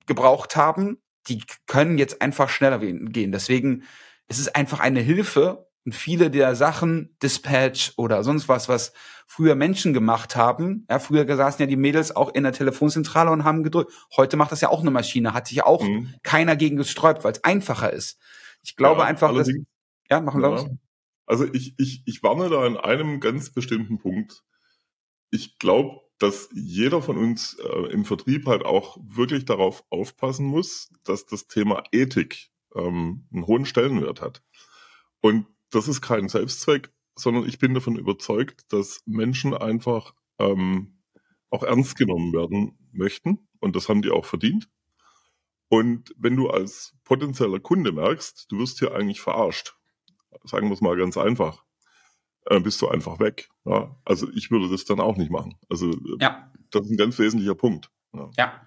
[SPEAKER 2] gebraucht haben, die können jetzt einfach schneller gehen. Deswegen ist es einfach eine Hilfe Und viele der Sachen, Dispatch oder sonst was, was früher Menschen gemacht haben, ja, früher saßen ja die Mädels auch in der Telefonzentrale und haben gedrückt. Heute macht das ja auch eine Maschine, hat sich ja auch mhm. keiner gegen gesträubt, weil es einfacher ist. Ich glaube ja, einfach, dass, ja, machen wir ja.
[SPEAKER 3] Also ich, ich, ich warne da an einem ganz bestimmten Punkt. Ich glaube, dass jeder von uns äh, im Vertrieb halt auch wirklich darauf aufpassen muss, dass das Thema Ethik ähm, einen hohen Stellenwert hat. Und das ist kein Selbstzweck, sondern ich bin davon überzeugt, dass Menschen einfach ähm, auch ernst genommen werden möchten und das haben die auch verdient. Und wenn du als potenzieller Kunde merkst, du wirst hier eigentlich verarscht, sagen wir es mal ganz einfach, äh, bist du einfach weg. Ja? Also ich würde das dann auch nicht machen. Also äh, ja. das ist ein ganz wesentlicher Punkt.
[SPEAKER 2] Ja. ja.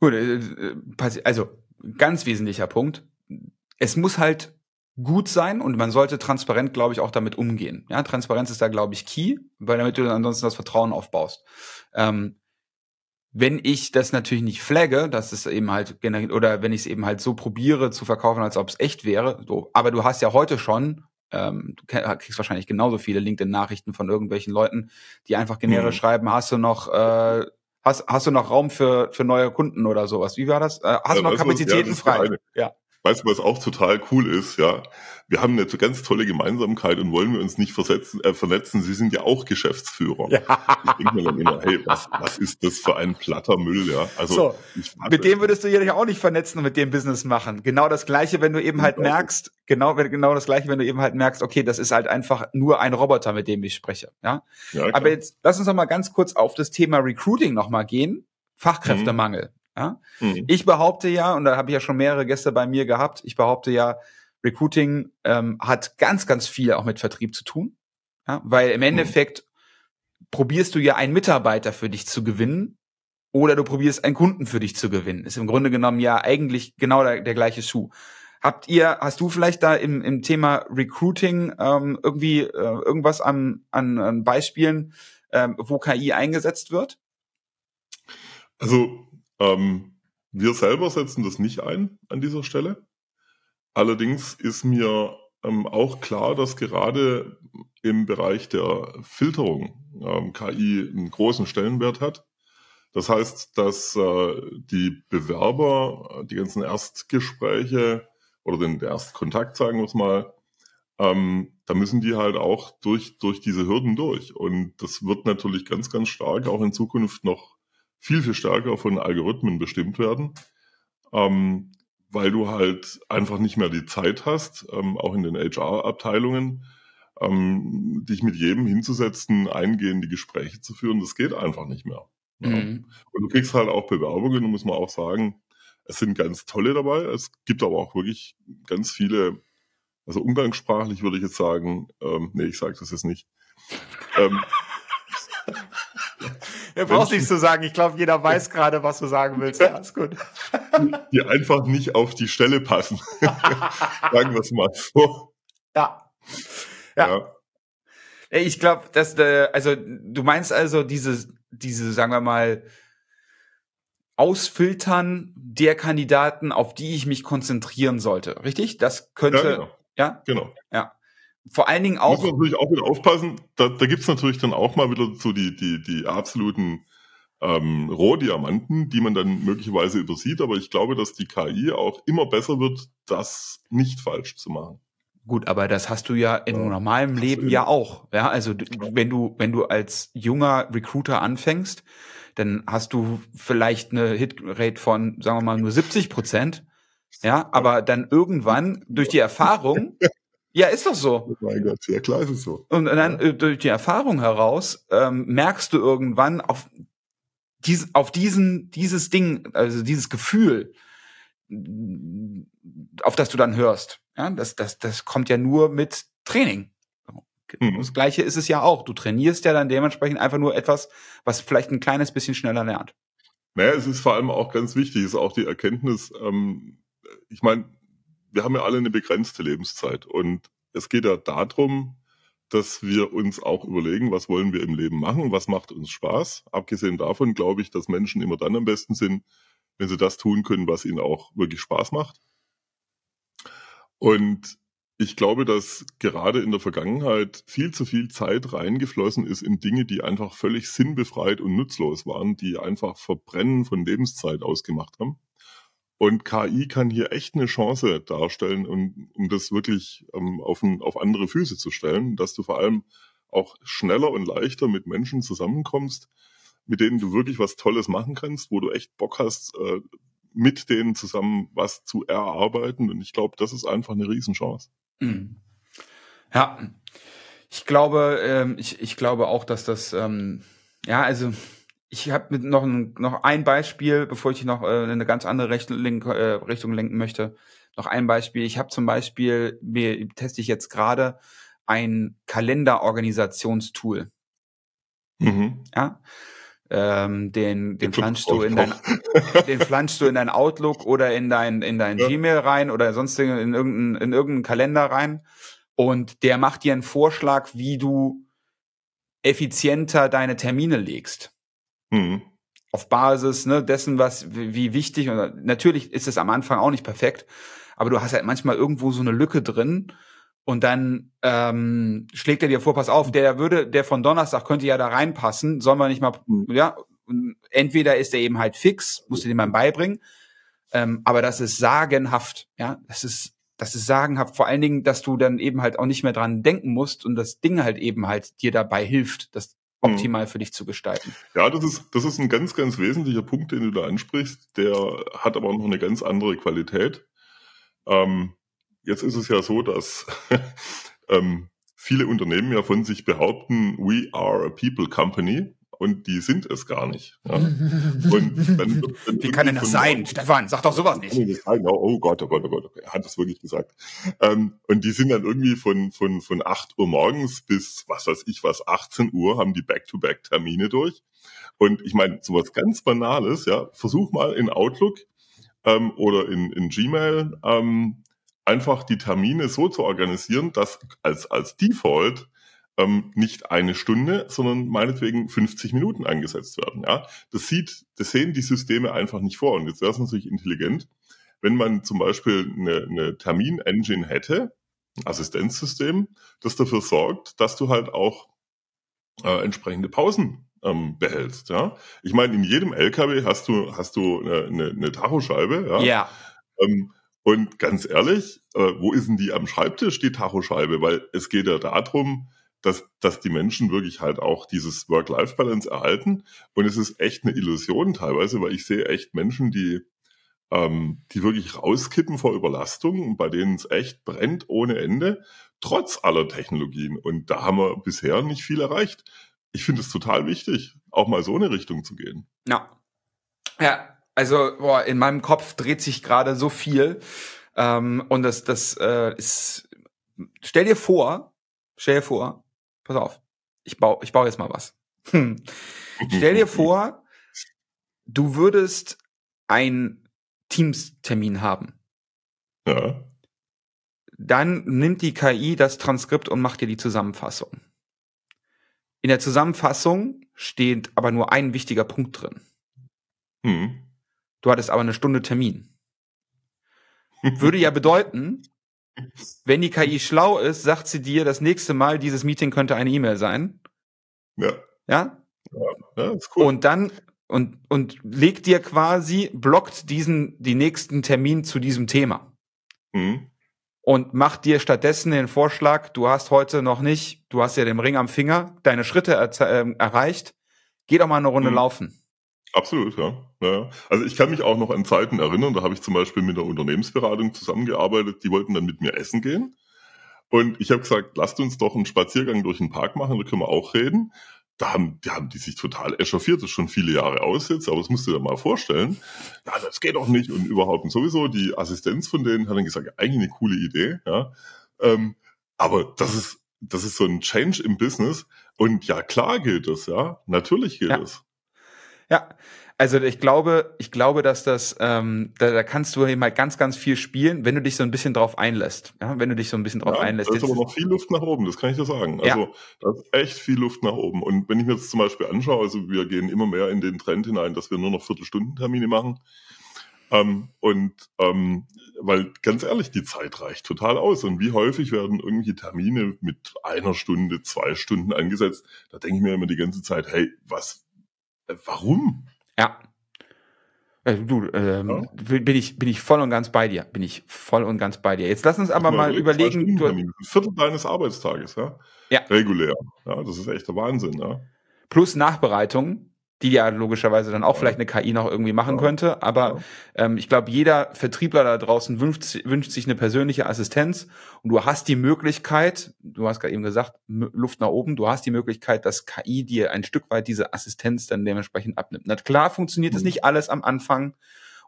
[SPEAKER 2] Gut, äh, äh also ganz wesentlicher Punkt. Es muss halt gut sein und man sollte transparent, glaube ich, auch damit umgehen. Ja, Transparenz ist da, glaube ich, key, weil damit du dann ansonsten das Vertrauen aufbaust. Ähm, wenn ich das natürlich nicht flagge, dass es eben halt oder wenn ich es eben halt so probiere zu verkaufen, als ob es echt wäre, so, aber du hast ja heute schon, ähm, du kriegst wahrscheinlich genauso viele LinkedIn-Nachrichten von irgendwelchen Leuten, die einfach generisch mhm. schreiben, hast du noch äh, hast, hast du noch Raum für, für neue Kunden oder sowas? Wie war das? Äh, hast ja, du noch Kapazitäten frei?
[SPEAKER 3] Ja. Weißt du, was auch total cool ist, ja? Wir haben eine ganz tolle Gemeinsamkeit und wollen wir uns nicht versetzen, äh, vernetzen. Sie sind ja auch Geschäftsführer. Ja. Ich denke mir dann immer, hey, was, was ist das für ein platter Müll, ja?
[SPEAKER 2] Also, so, mit dem würdest du ja auch nicht vernetzen und mit dem Business machen. Genau das Gleiche, wenn du eben halt genau. merkst, genau, genau das Gleiche, wenn du eben halt merkst, okay, das ist halt einfach nur ein Roboter, mit dem ich spreche, ja? ja Aber jetzt, lass uns noch mal ganz kurz auf das Thema Recruiting noch mal gehen. Fachkräftemangel. Mhm. Ja? Mhm. Ich behaupte ja, und da habe ich ja schon mehrere Gäste bei mir gehabt, ich behaupte ja, Recruiting ähm, hat ganz, ganz viel auch mit Vertrieb zu tun. Ja? Weil im mhm. Endeffekt mhm. probierst du ja einen Mitarbeiter für dich zu gewinnen oder du probierst einen Kunden für dich zu gewinnen. Ist im Grunde genommen ja eigentlich genau der, der gleiche Schuh. Habt ihr, hast du vielleicht da im, im Thema Recruiting ähm, irgendwie äh, irgendwas an, an, an Beispielen, ähm, wo KI eingesetzt wird?
[SPEAKER 3] Also ähm, wir selber setzen das nicht ein an dieser Stelle. Allerdings ist mir ähm, auch klar, dass gerade im Bereich der Filterung ähm, KI einen großen Stellenwert hat. Das heißt, dass äh, die Bewerber, die ganzen Erstgespräche oder den Erstkontakt, sagen wir es mal, ähm, da müssen die halt auch durch, durch diese Hürden durch. Und das wird natürlich ganz, ganz stark auch in Zukunft noch viel, viel stärker von Algorithmen bestimmt werden, ähm, weil du halt einfach nicht mehr die Zeit hast, ähm, auch in den HR-Abteilungen, ähm, dich mit jedem hinzusetzen, eingehende Gespräche zu führen. Das geht einfach nicht mehr. Ja. Mhm. Und du kriegst halt auch Bewerbungen, muss man auch sagen, es sind ganz tolle dabei. Es gibt aber auch wirklich ganz viele, also umgangssprachlich würde ich jetzt sagen, ähm, nee, ich sage das jetzt nicht. ähm,
[SPEAKER 2] Er braucht nichts zu sagen. Ich glaube, jeder weiß gerade, was du sagen willst. Ja, ist gut.
[SPEAKER 3] Die einfach nicht auf die Stelle passen. sagen wir es mal so.
[SPEAKER 2] Ja. Ja. ja. Ich glaube, dass äh, also du meinst also diese diese sagen wir mal Ausfiltern der Kandidaten, auf die ich mich konzentrieren sollte, richtig? Das könnte ja, genau.
[SPEAKER 3] ja? genau.
[SPEAKER 2] Ja vor allen Dingen auch.
[SPEAKER 3] Muss man natürlich auch wieder aufpassen. Da, da gibt es natürlich dann auch mal wieder so die, die, die absoluten ähm, Rohdiamanten, die man dann möglicherweise übersieht. Aber ich glaube, dass die KI auch immer besser wird, das nicht falsch zu machen.
[SPEAKER 2] Gut, aber das hast du ja im ja, normalen Leben ja auch. Ja, also wenn du, wenn du als junger Recruiter anfängst, dann hast du vielleicht eine Hitrate von, sagen wir mal, nur 70 Prozent. Ja, aber dann irgendwann durch die Erfahrung Ja, ist doch so.
[SPEAKER 3] Oh mein Gott, ja klar ist es so.
[SPEAKER 2] Und dann äh, durch die Erfahrung heraus ähm, merkst du irgendwann auf, dies, auf diesen, dieses Ding, also dieses Gefühl, auf das du dann hörst. Ja, das, das, das kommt ja nur mit Training. Mhm. Das Gleiche ist es ja auch. Du trainierst ja dann dementsprechend einfach nur etwas, was vielleicht ein kleines bisschen schneller lernt.
[SPEAKER 3] Naja, es ist vor allem auch ganz wichtig, ist auch die Erkenntnis, ähm, ich meine, wir haben ja alle eine begrenzte Lebenszeit und es geht ja darum, dass wir uns auch überlegen, was wollen wir im Leben machen, was macht uns Spaß. Abgesehen davon glaube ich, dass Menschen immer dann am besten sind, wenn sie das tun können, was ihnen auch wirklich Spaß macht. Und ich glaube, dass gerade in der Vergangenheit viel zu viel Zeit reingeflossen ist in Dinge, die einfach völlig sinnbefreit und nutzlos waren, die einfach Verbrennen von Lebenszeit ausgemacht haben. Und KI kann hier echt eine Chance darstellen, um, um das wirklich ähm, auf, ein, auf andere Füße zu stellen, dass du vor allem auch schneller und leichter mit Menschen zusammenkommst, mit denen du wirklich was Tolles machen kannst, wo du echt Bock hast, äh, mit denen zusammen was zu erarbeiten. Und ich glaube, das ist einfach eine Riesenchance.
[SPEAKER 2] Mhm. Ja, ich glaube, ähm, ich, ich glaube auch, dass das, ähm, ja, also ich habe noch ein, noch ein Beispiel, bevor ich noch äh, in eine ganz andere Richtung, link, äh, Richtung lenken möchte. Noch ein Beispiel. Ich habe zum Beispiel, mir teste ich jetzt gerade ein Kalenderorganisationstool. Mhm. Ja. Ähm, den den pflanzt du in dein den pflanzt du in dein Outlook oder in dein in dein ja. Gmail rein oder sonst in irgendeinen in irgendeinen Kalender rein und der macht dir einen Vorschlag, wie du effizienter deine Termine legst. Mhm. Auf Basis ne, dessen, was wie wichtig und natürlich ist es am Anfang auch nicht perfekt, aber du hast halt manchmal irgendwo so eine Lücke drin und dann ähm, schlägt er dir vor, pass auf, der würde, der von Donnerstag könnte ja da reinpassen, sollen wir nicht mal, mhm. ja, entweder ist er eben halt fix, musst du dem mal beibringen, ähm, aber das ist sagenhaft, ja, das ist, das ist sagenhaft, vor allen Dingen, dass du dann eben halt auch nicht mehr dran denken musst und das Ding halt eben halt dir dabei hilft, das mhm. Optimal für dich zu gestalten.
[SPEAKER 3] Ja, das ist, das ist ein ganz, ganz wesentlicher Punkt, den du da ansprichst, der hat aber noch eine ganz andere Qualität. Ähm, Jetzt ist es ja so, dass ähm, viele Unternehmen ja von sich behaupten, we are a people company. Und die sind es gar nicht. Ja.
[SPEAKER 2] Und dann dann Wie kann denn das sein? Stefan, sag doch sowas nicht.
[SPEAKER 3] Oh Gott, oh Gott, oh Gott, er hat das wirklich gesagt. Ähm, und die sind dann irgendwie von, von, von 8 Uhr morgens bis, was weiß ich was, 18 Uhr, haben die Back-to-Back-Termine durch. Und ich meine, sowas ganz Banales, ja, versuch mal in Outlook ähm, oder in, in Gmail ähm, einfach die Termine so zu organisieren, dass als, als Default ähm, nicht eine Stunde, sondern meinetwegen 50 Minuten eingesetzt werden. Ja, das sieht, das sehen die Systeme einfach nicht vor. Und jetzt wäre es natürlich intelligent, wenn man zum Beispiel eine, eine Termin-Engine hätte, ein Assistenzsystem, das dafür sorgt, dass du halt auch äh, entsprechende Pausen ähm, behältst. Ja, ich meine, in jedem LKW hast du hast du eine, eine, eine Tachoscheibe. Ja.
[SPEAKER 2] ja.
[SPEAKER 3] Ähm, und ganz ehrlich, äh, wo ist denn die am Schreibtisch, die Tachoscheibe? Weil es geht ja darum, dass, dass die Menschen wirklich halt auch dieses Work-Life-Balance erhalten. Und es ist echt eine Illusion teilweise, weil ich sehe echt Menschen, die, ähm, die wirklich rauskippen vor Überlastung, bei denen es echt brennt ohne Ende, trotz aller Technologien. Und da haben wir bisher nicht viel erreicht. Ich finde es total wichtig, auch mal so eine Richtung zu gehen.
[SPEAKER 2] Ja. Ja, also boah, in meinem Kopf dreht sich gerade so viel ähm, und das das äh, ist stell dir vor stell dir vor pass auf ich baue ich baue jetzt mal was hm. stell dir vor du würdest ein Teams-Termin haben
[SPEAKER 3] ja
[SPEAKER 2] dann nimmt die KI das Transkript und macht dir die Zusammenfassung in der Zusammenfassung steht aber nur ein wichtiger Punkt drin hm. Du hattest aber eine Stunde Termin. Würde ja bedeuten, wenn die KI schlau ist, sagt sie dir, das nächste Mal, dieses Meeting könnte eine E-Mail sein.
[SPEAKER 3] Ja.
[SPEAKER 2] Ja? Ja, ist cool. Und dann, und, und legt dir quasi, blockt diesen, die nächsten Termin zu diesem Thema. Mhm. Und macht dir stattdessen den Vorschlag, du hast heute noch nicht, du hast ja den Ring am Finger, deine Schritte er, äh, erreicht, geh doch mal eine Runde mhm. laufen.
[SPEAKER 3] Absolut, ja. ja. Also ich kann mich auch noch an Zeiten erinnern, da habe ich zum Beispiel mit einer Unternehmensberatung zusammengearbeitet, die wollten dann mit mir essen gehen. Und ich habe gesagt, lasst uns doch einen Spaziergang durch den Park machen, da können wir auch reden. Da haben, die haben die sich total echauffiert, das ist schon viele Jahre aus jetzt, aber das musst du dir mal vorstellen. Ja, das geht doch nicht und überhaupt. Und sowieso die Assistenz von denen hat dann gesagt, eigentlich eine coole Idee, ja. Ähm, aber das ist, das ist so ein Change im Business. Und ja, klar gilt das, ja. Natürlich gilt ja. es.
[SPEAKER 2] Ja, also ich glaube, ich glaube, dass das, ähm, da, da kannst du mal ganz, ganz viel spielen, wenn du dich so ein bisschen drauf einlässt. Ja, wenn du dich so ein bisschen drauf ja, einlässt.
[SPEAKER 3] Da ist aber noch viel Luft nach oben, das kann ich dir sagen. Also ja. da ist echt viel Luft nach oben. Und wenn ich mir das zum Beispiel anschaue, also wir gehen immer mehr in den Trend hinein, dass wir nur noch Viertelstundentermine machen. Ähm, und ähm, weil ganz ehrlich, die Zeit reicht total aus. Und wie häufig werden irgendwelche Termine mit einer Stunde, zwei Stunden angesetzt? Da denke ich mir immer die ganze Zeit, hey, was, warum?
[SPEAKER 2] Ja. Äh, du, ähm, ja. bin ich bin ich voll und ganz bei dir. Bin ich voll und ganz bei dir. Jetzt lass uns aber mal überlegen.
[SPEAKER 3] Du, ein Viertel deines Arbeitstages, ja?
[SPEAKER 2] ja.
[SPEAKER 3] Regulär. Ja, das ist echt der Wahnsinn, ja.
[SPEAKER 2] Plus Nachbereitung die ja logischerweise dann auch vielleicht eine KI noch irgendwie machen könnte. Aber ähm, ich glaube, jeder Vertriebler da draußen wünscht, wünscht, sich eine persönliche Assistenz und du hast die Möglichkeit, du hast gerade eben gesagt, Luft nach oben, du hast die Möglichkeit, dass KI dir ein Stück weit diese Assistenz dann dementsprechend abnimmt. Na klar funktioniert das mhm. nicht alles am Anfang.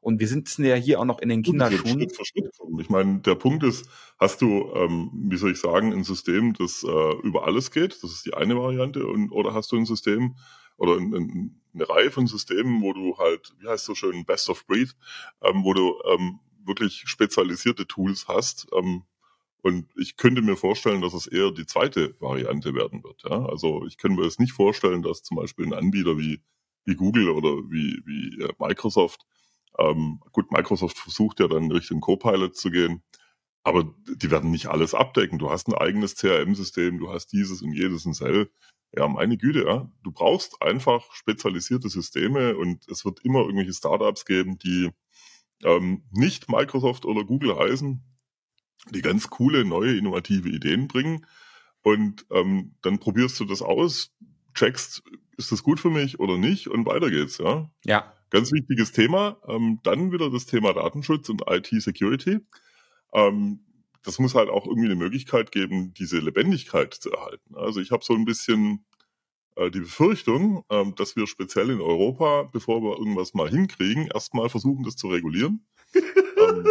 [SPEAKER 2] Und wir sind ja hier auch noch in den Kinderschuhen. Schritt für Schritt
[SPEAKER 3] Ich meine, der Punkt ist, hast du, ähm, wie soll ich sagen, ein System, das äh, über alles geht, das ist die eine Variante, und oder hast du ein System, oder ein, ein, eine Reihe von Systemen, wo du halt, wie heißt so schön, Best of Breed, ähm, wo du ähm, wirklich spezialisierte Tools hast. Ähm, und ich könnte mir vorstellen, dass es eher die zweite Variante werden wird. Ja? Also ich könnte mir es nicht vorstellen, dass zum Beispiel ein Anbieter wie, wie Google oder wie, wie äh, Microsoft, ähm, gut, Microsoft versucht ja dann Richtung Copilot zu gehen, aber die werden nicht alles abdecken. Du hast ein eigenes CRM-System, du hast dieses und jedes in Cell. Ja, meine Güte, ja. Du brauchst einfach spezialisierte Systeme und es wird immer irgendwelche Startups geben, die ähm, nicht Microsoft oder Google heißen, die ganz coole, neue, innovative Ideen bringen. Und ähm, dann probierst du das aus, checkst, ist das gut für mich oder nicht und weiter geht's, ja.
[SPEAKER 2] Ja.
[SPEAKER 3] Ganz wichtiges Thema. Ähm, dann wieder das Thema Datenschutz und IT-Security. Ähm, das muss halt auch irgendwie eine Möglichkeit geben, diese Lebendigkeit zu erhalten. Also ich habe so ein bisschen äh, die Befürchtung, äh, dass wir speziell in Europa, bevor wir irgendwas mal hinkriegen, erstmal versuchen, das zu regulieren. ähm,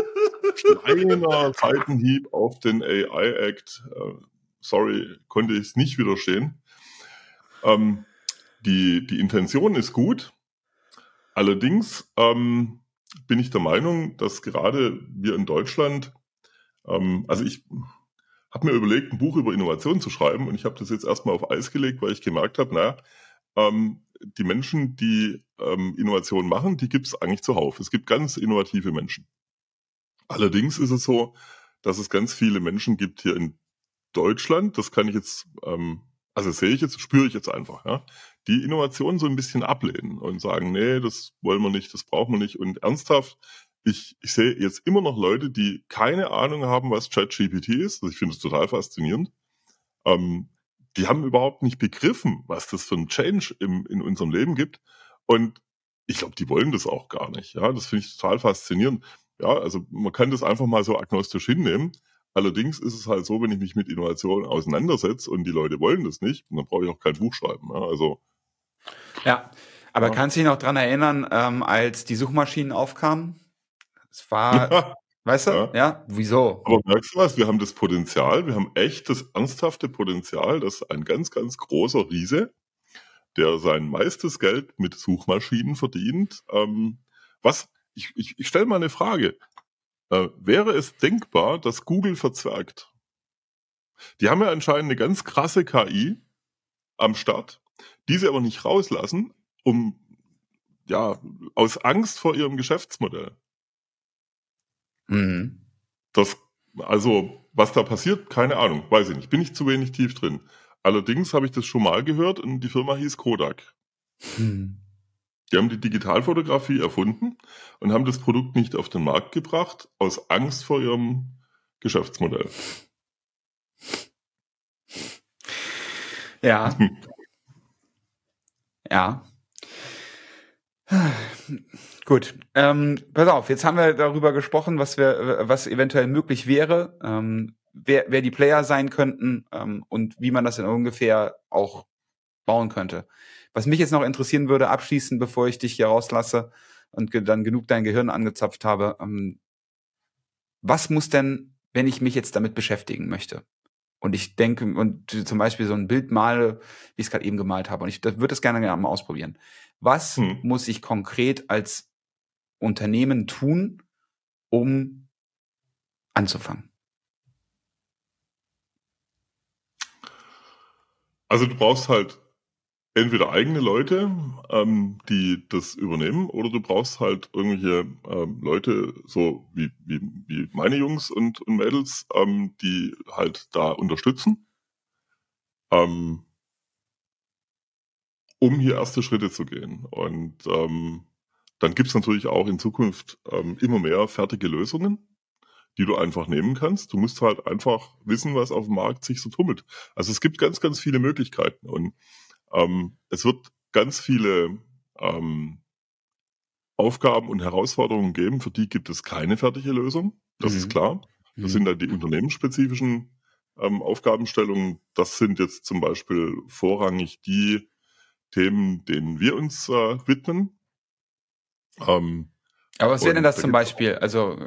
[SPEAKER 3] kleiner Seitenhieb auf den AI Act. Äh, sorry, konnte ich es nicht widerstehen. Ähm, die, die Intention ist gut. Allerdings ähm, bin ich der Meinung, dass gerade wir in Deutschland ähm, also ich habe mir überlegt, ein Buch über Innovation zu schreiben und ich habe das jetzt erstmal auf Eis gelegt, weil ich gemerkt habe, naja, ähm, die Menschen, die ähm, Innovation machen, die gibt es eigentlich zuhauf. Es gibt ganz innovative Menschen. Allerdings ist es so, dass es ganz viele Menschen gibt hier in Deutschland, das kann ich jetzt, ähm, also sehe ich jetzt, spüre ich jetzt einfach, ja, die Innovation so ein bisschen ablehnen und sagen, nee, das wollen wir nicht, das brauchen wir nicht. Und ernsthaft, ich, ich sehe jetzt immer noch Leute, die keine Ahnung haben, was ChatGPT ist. Also ich finde es total faszinierend. Ähm, die haben überhaupt nicht begriffen, was das für ein Change im, in unserem Leben gibt. Und ich glaube, die wollen das auch gar nicht. Ja, das finde ich total faszinierend. Ja, also man kann das einfach mal so agnostisch hinnehmen. Allerdings ist es halt so, wenn ich mich mit Innovation auseinandersetze und die Leute wollen das nicht, dann brauche ich auch kein Buch schreiben. Ja, also
[SPEAKER 2] ja, aber ja. kannst du dich noch dran erinnern, ähm, als die Suchmaschinen aufkamen? Es war, weißt du, ja. ja. wieso?
[SPEAKER 3] Aber merkst du was? Wir haben das Potenzial, wir haben echt das ernsthafte Potenzial, dass ein ganz, ganz großer Riese, der sein meistes Geld mit Suchmaschinen verdient, ähm, was, ich, ich, ich stelle mal eine Frage. Äh, wäre es denkbar, dass Google verzwergt? Die haben ja anscheinend eine ganz krasse KI am Start, die sie aber nicht rauslassen, um ja aus Angst vor ihrem Geschäftsmodell. Mhm. Das, also, was da passiert, keine Ahnung, weiß ich nicht. Bin ich zu wenig tief drin. Allerdings habe ich das schon mal gehört und die Firma hieß Kodak. Mhm. Die haben die Digitalfotografie erfunden und haben das Produkt nicht auf den Markt gebracht, aus Angst vor ihrem Geschäftsmodell.
[SPEAKER 2] Ja. ja. Gut, ähm, pass auf, jetzt haben wir darüber gesprochen, was wir, was eventuell möglich wäre, ähm, wer, wer die Player sein könnten ähm, und wie man das in ungefähr auch bauen könnte. Was mich jetzt noch interessieren würde, abschließend, bevor ich dich hier rauslasse und ge dann genug dein Gehirn angezapft habe, ähm, was muss denn, wenn ich mich jetzt damit beschäftigen möchte? Und ich denke, und zum Beispiel so ein Bild male, wie ich es gerade eben gemalt habe, und ich würde das gerne mal ausprobieren. Was hm. muss ich konkret als Unternehmen tun, um anzufangen?
[SPEAKER 3] Also du brauchst halt entweder eigene Leute, ähm, die das übernehmen, oder du brauchst halt irgendwelche ähm, Leute, so wie, wie, wie meine Jungs und, und Mädels, ähm, die halt da unterstützen, ähm, um hier erste Schritte zu gehen. Und ähm, dann gibt's natürlich auch in Zukunft ähm, immer mehr fertige Lösungen, die du einfach nehmen kannst. Du musst halt einfach wissen, was auf dem Markt sich so tummelt. Also es gibt ganz, ganz viele Möglichkeiten und ähm, es wird ganz viele ähm, Aufgaben und Herausforderungen geben, für die gibt es keine fertige Lösung. Das mhm. ist klar. Das mhm. sind dann die unternehmensspezifischen ähm, Aufgabenstellungen. Das sind jetzt zum Beispiel vorrangig die Themen, denen wir uns äh, widmen.
[SPEAKER 2] Ähm, Aber was wäre denn das zum Beispiel? Also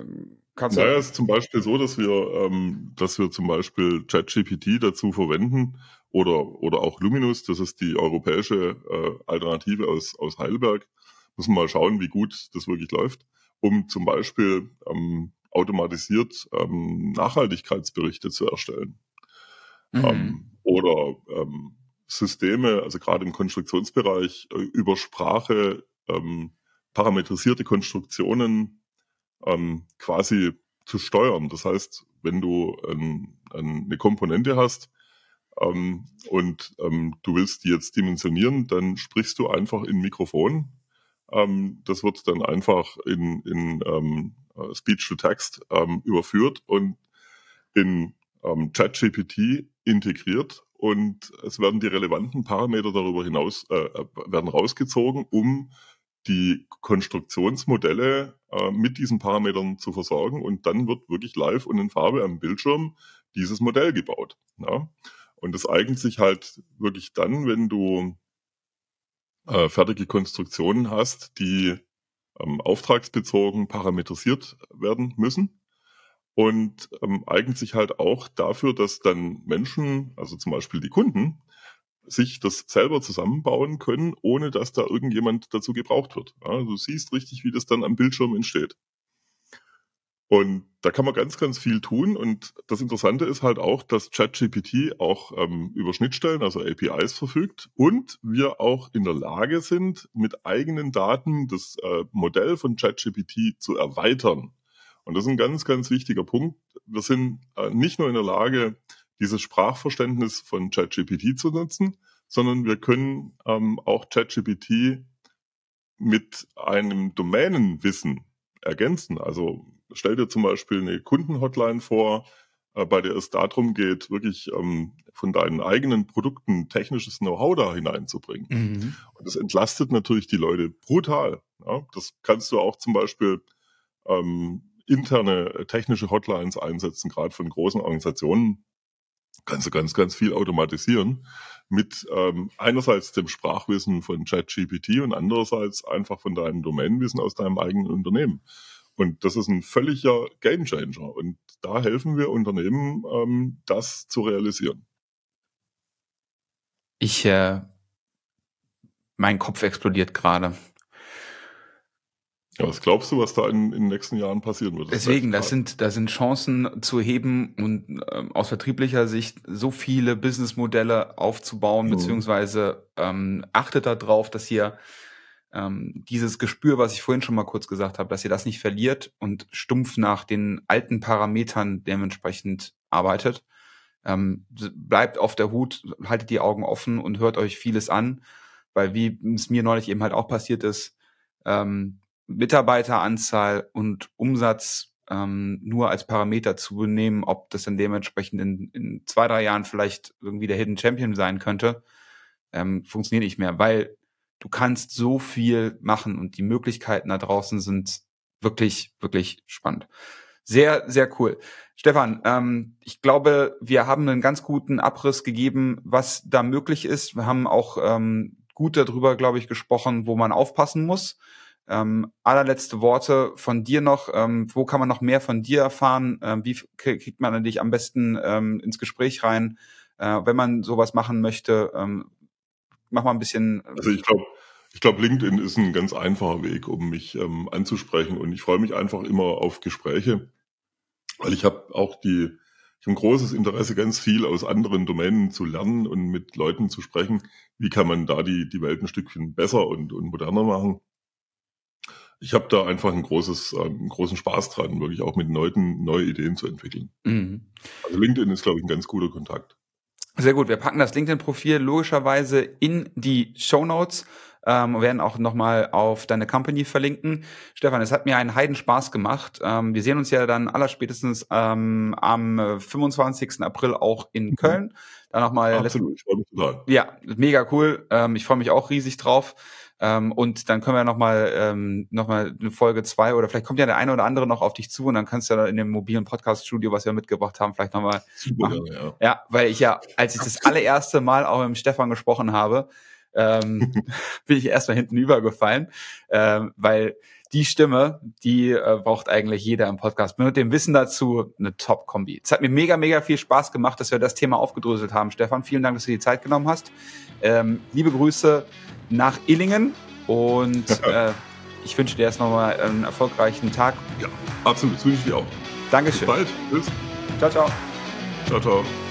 [SPEAKER 3] kannst du. Naja, es ist zum Beispiel so, dass wir, ähm, dass wir zum Beispiel ChatGPT dazu verwenden, oder, oder auch Luminous, das ist die europäische äh, Alternative aus, aus Heidelberg. Muss man mal schauen, wie gut das wirklich läuft, um zum Beispiel ähm, automatisiert ähm, Nachhaltigkeitsberichte zu erstellen. Mhm. Ähm, oder ähm, Systeme, also gerade im Konstruktionsbereich, äh, über Sprache ähm, parametrisierte Konstruktionen ähm, quasi zu steuern. Das heißt, wenn du ähm, eine Komponente hast, ähm, und ähm, du willst die jetzt dimensionieren, dann sprichst du einfach in Mikrofon. Ähm, das wird dann einfach in, in ähm, äh, Speech-to-Text überführt und in ChatGPT integriert und es werden die relevanten Parameter darüber hinaus äh, äh werden rausgezogen, um die Konstruktionsmodelle äh, mit diesen Parametern zu versorgen und dann wird wirklich live und in Farbe am Bildschirm dieses Modell gebaut. Ja? Und das eignet sich halt wirklich dann, wenn du äh, fertige Konstruktionen hast, die ähm, auftragsbezogen parametrisiert werden müssen. Und ähm, eignet sich halt auch dafür, dass dann Menschen, also zum Beispiel die Kunden, sich das selber zusammenbauen können, ohne dass da irgendjemand dazu gebraucht wird. Ja, du siehst richtig, wie das dann am Bildschirm entsteht. Und da kann man ganz, ganz viel tun. Und das Interessante ist halt auch, dass ChatGPT auch ähm, über Schnittstellen, also APIs verfügt und wir auch in der Lage sind, mit eigenen Daten das äh, Modell von ChatGPT zu erweitern. Und das ist ein ganz, ganz wichtiger Punkt. Wir sind äh, nicht nur in der Lage, dieses Sprachverständnis von ChatGPT zu nutzen, sondern wir können ähm, auch ChatGPT mit einem Domänenwissen ergänzen. Also stell dir zum Beispiel eine Kundenhotline vor, äh, bei der es darum geht, wirklich ähm, von deinen eigenen Produkten technisches Know-how da hineinzubringen. Mhm. Und das entlastet natürlich die Leute brutal. Ja? Das kannst du auch zum Beispiel ähm, interne technische Hotlines einsetzen, gerade von großen Organisationen. Kannst du ganz, ganz viel automatisieren mit ähm, einerseits dem Sprachwissen von ChatGPT und andererseits einfach von deinem Domänenwissen aus deinem eigenen Unternehmen. Und das ist ein völliger Gamechanger. Und da helfen wir Unternehmen, ähm, das zu realisieren.
[SPEAKER 2] Ich, äh, mein Kopf explodiert gerade.
[SPEAKER 3] Ja, was glaubst du, was da in, in den nächsten Jahren passieren wird?
[SPEAKER 2] Das Deswegen, das sind, das sind Chancen zu heben und ähm, aus vertrieblicher Sicht so viele Businessmodelle aufzubauen, mhm. beziehungsweise ähm, achtet darauf, dass ihr ähm, dieses Gespür, was ich vorhin schon mal kurz gesagt habe, dass ihr das nicht verliert und stumpf nach den alten Parametern dementsprechend arbeitet. Ähm, bleibt auf der Hut, haltet die Augen offen und hört euch vieles an, weil wie es mir neulich eben halt auch passiert ist, ähm, Mitarbeiteranzahl und Umsatz ähm, nur als Parameter zu nehmen, ob das dann dementsprechend in, in zwei, drei Jahren vielleicht irgendwie der Hidden Champion sein könnte, ähm, funktioniert nicht mehr, weil du kannst so viel machen und die Möglichkeiten da draußen sind wirklich, wirklich spannend. Sehr, sehr cool. Stefan, ähm, ich glaube, wir haben einen ganz guten Abriss gegeben, was da möglich ist. Wir haben auch ähm, gut darüber, glaube ich, gesprochen, wo man aufpassen muss. Ähm, allerletzte Worte von dir noch. Ähm, wo kann man noch mehr von dir erfahren? Ähm, wie kriegt man dich am besten ähm, ins Gespräch rein? Äh, wenn man sowas machen möchte, ähm, mach mal ein bisschen.
[SPEAKER 3] Äh, also ich glaube, ich glaube, LinkedIn ist ein ganz einfacher Weg, um mich ähm, anzusprechen. Und ich freue mich einfach immer auf Gespräche, weil ich habe auch die, ich habe ein großes Interesse, ganz viel aus anderen Domänen zu lernen und mit Leuten zu sprechen. Wie kann man da die, die Welt ein Stückchen besser und, und moderner machen? Ich habe da einfach ein großes, äh, einen großen Spaß dran, wirklich auch mit Leuten neue Ideen zu entwickeln. Mhm. Also LinkedIn ist, glaube ich, ein ganz guter Kontakt.
[SPEAKER 2] Sehr gut. Wir packen das LinkedIn-Profil logischerweise in die Show Notes ähm, werden auch nochmal auf deine Company verlinken. Stefan, es hat mir einen Heidenspaß gemacht. Ähm, wir sehen uns ja dann allerspätestens ähm, am 25. April auch in mhm. Köln. Dann nochmal.
[SPEAKER 3] Absolut, ich freue mich total.
[SPEAKER 2] Ja, mega cool. Ähm, ich freue mich auch riesig drauf. Ähm, und dann können wir nochmal ähm, noch mal eine Folge zwei oder vielleicht kommt ja der eine oder andere noch auf dich zu und dann kannst du ja in dem mobilen Podcast-Studio, was wir mitgebracht haben, vielleicht nochmal machen. Ja, ja, weil ich ja, als ich das allererste Mal auch mit Stefan gesprochen habe, ähm, bin ich erstmal hinten übergefallen, ähm, weil die Stimme, die äh, braucht eigentlich jeder im Podcast. Mit dem Wissen dazu eine Top-Kombi. Es hat mir mega, mega viel Spaß gemacht, dass wir das Thema aufgedröselt haben. Stefan, vielen Dank, dass du die Zeit genommen hast. Ähm, liebe Grüße nach Illingen und äh, ich wünsche dir erst nochmal einen erfolgreichen Tag.
[SPEAKER 3] Ja, absolut. Das wünsche ich dir auch.
[SPEAKER 2] Dankeschön.
[SPEAKER 3] Bis bald. Tschüss.
[SPEAKER 2] Ciao, ciao.
[SPEAKER 3] Ciao, ciao.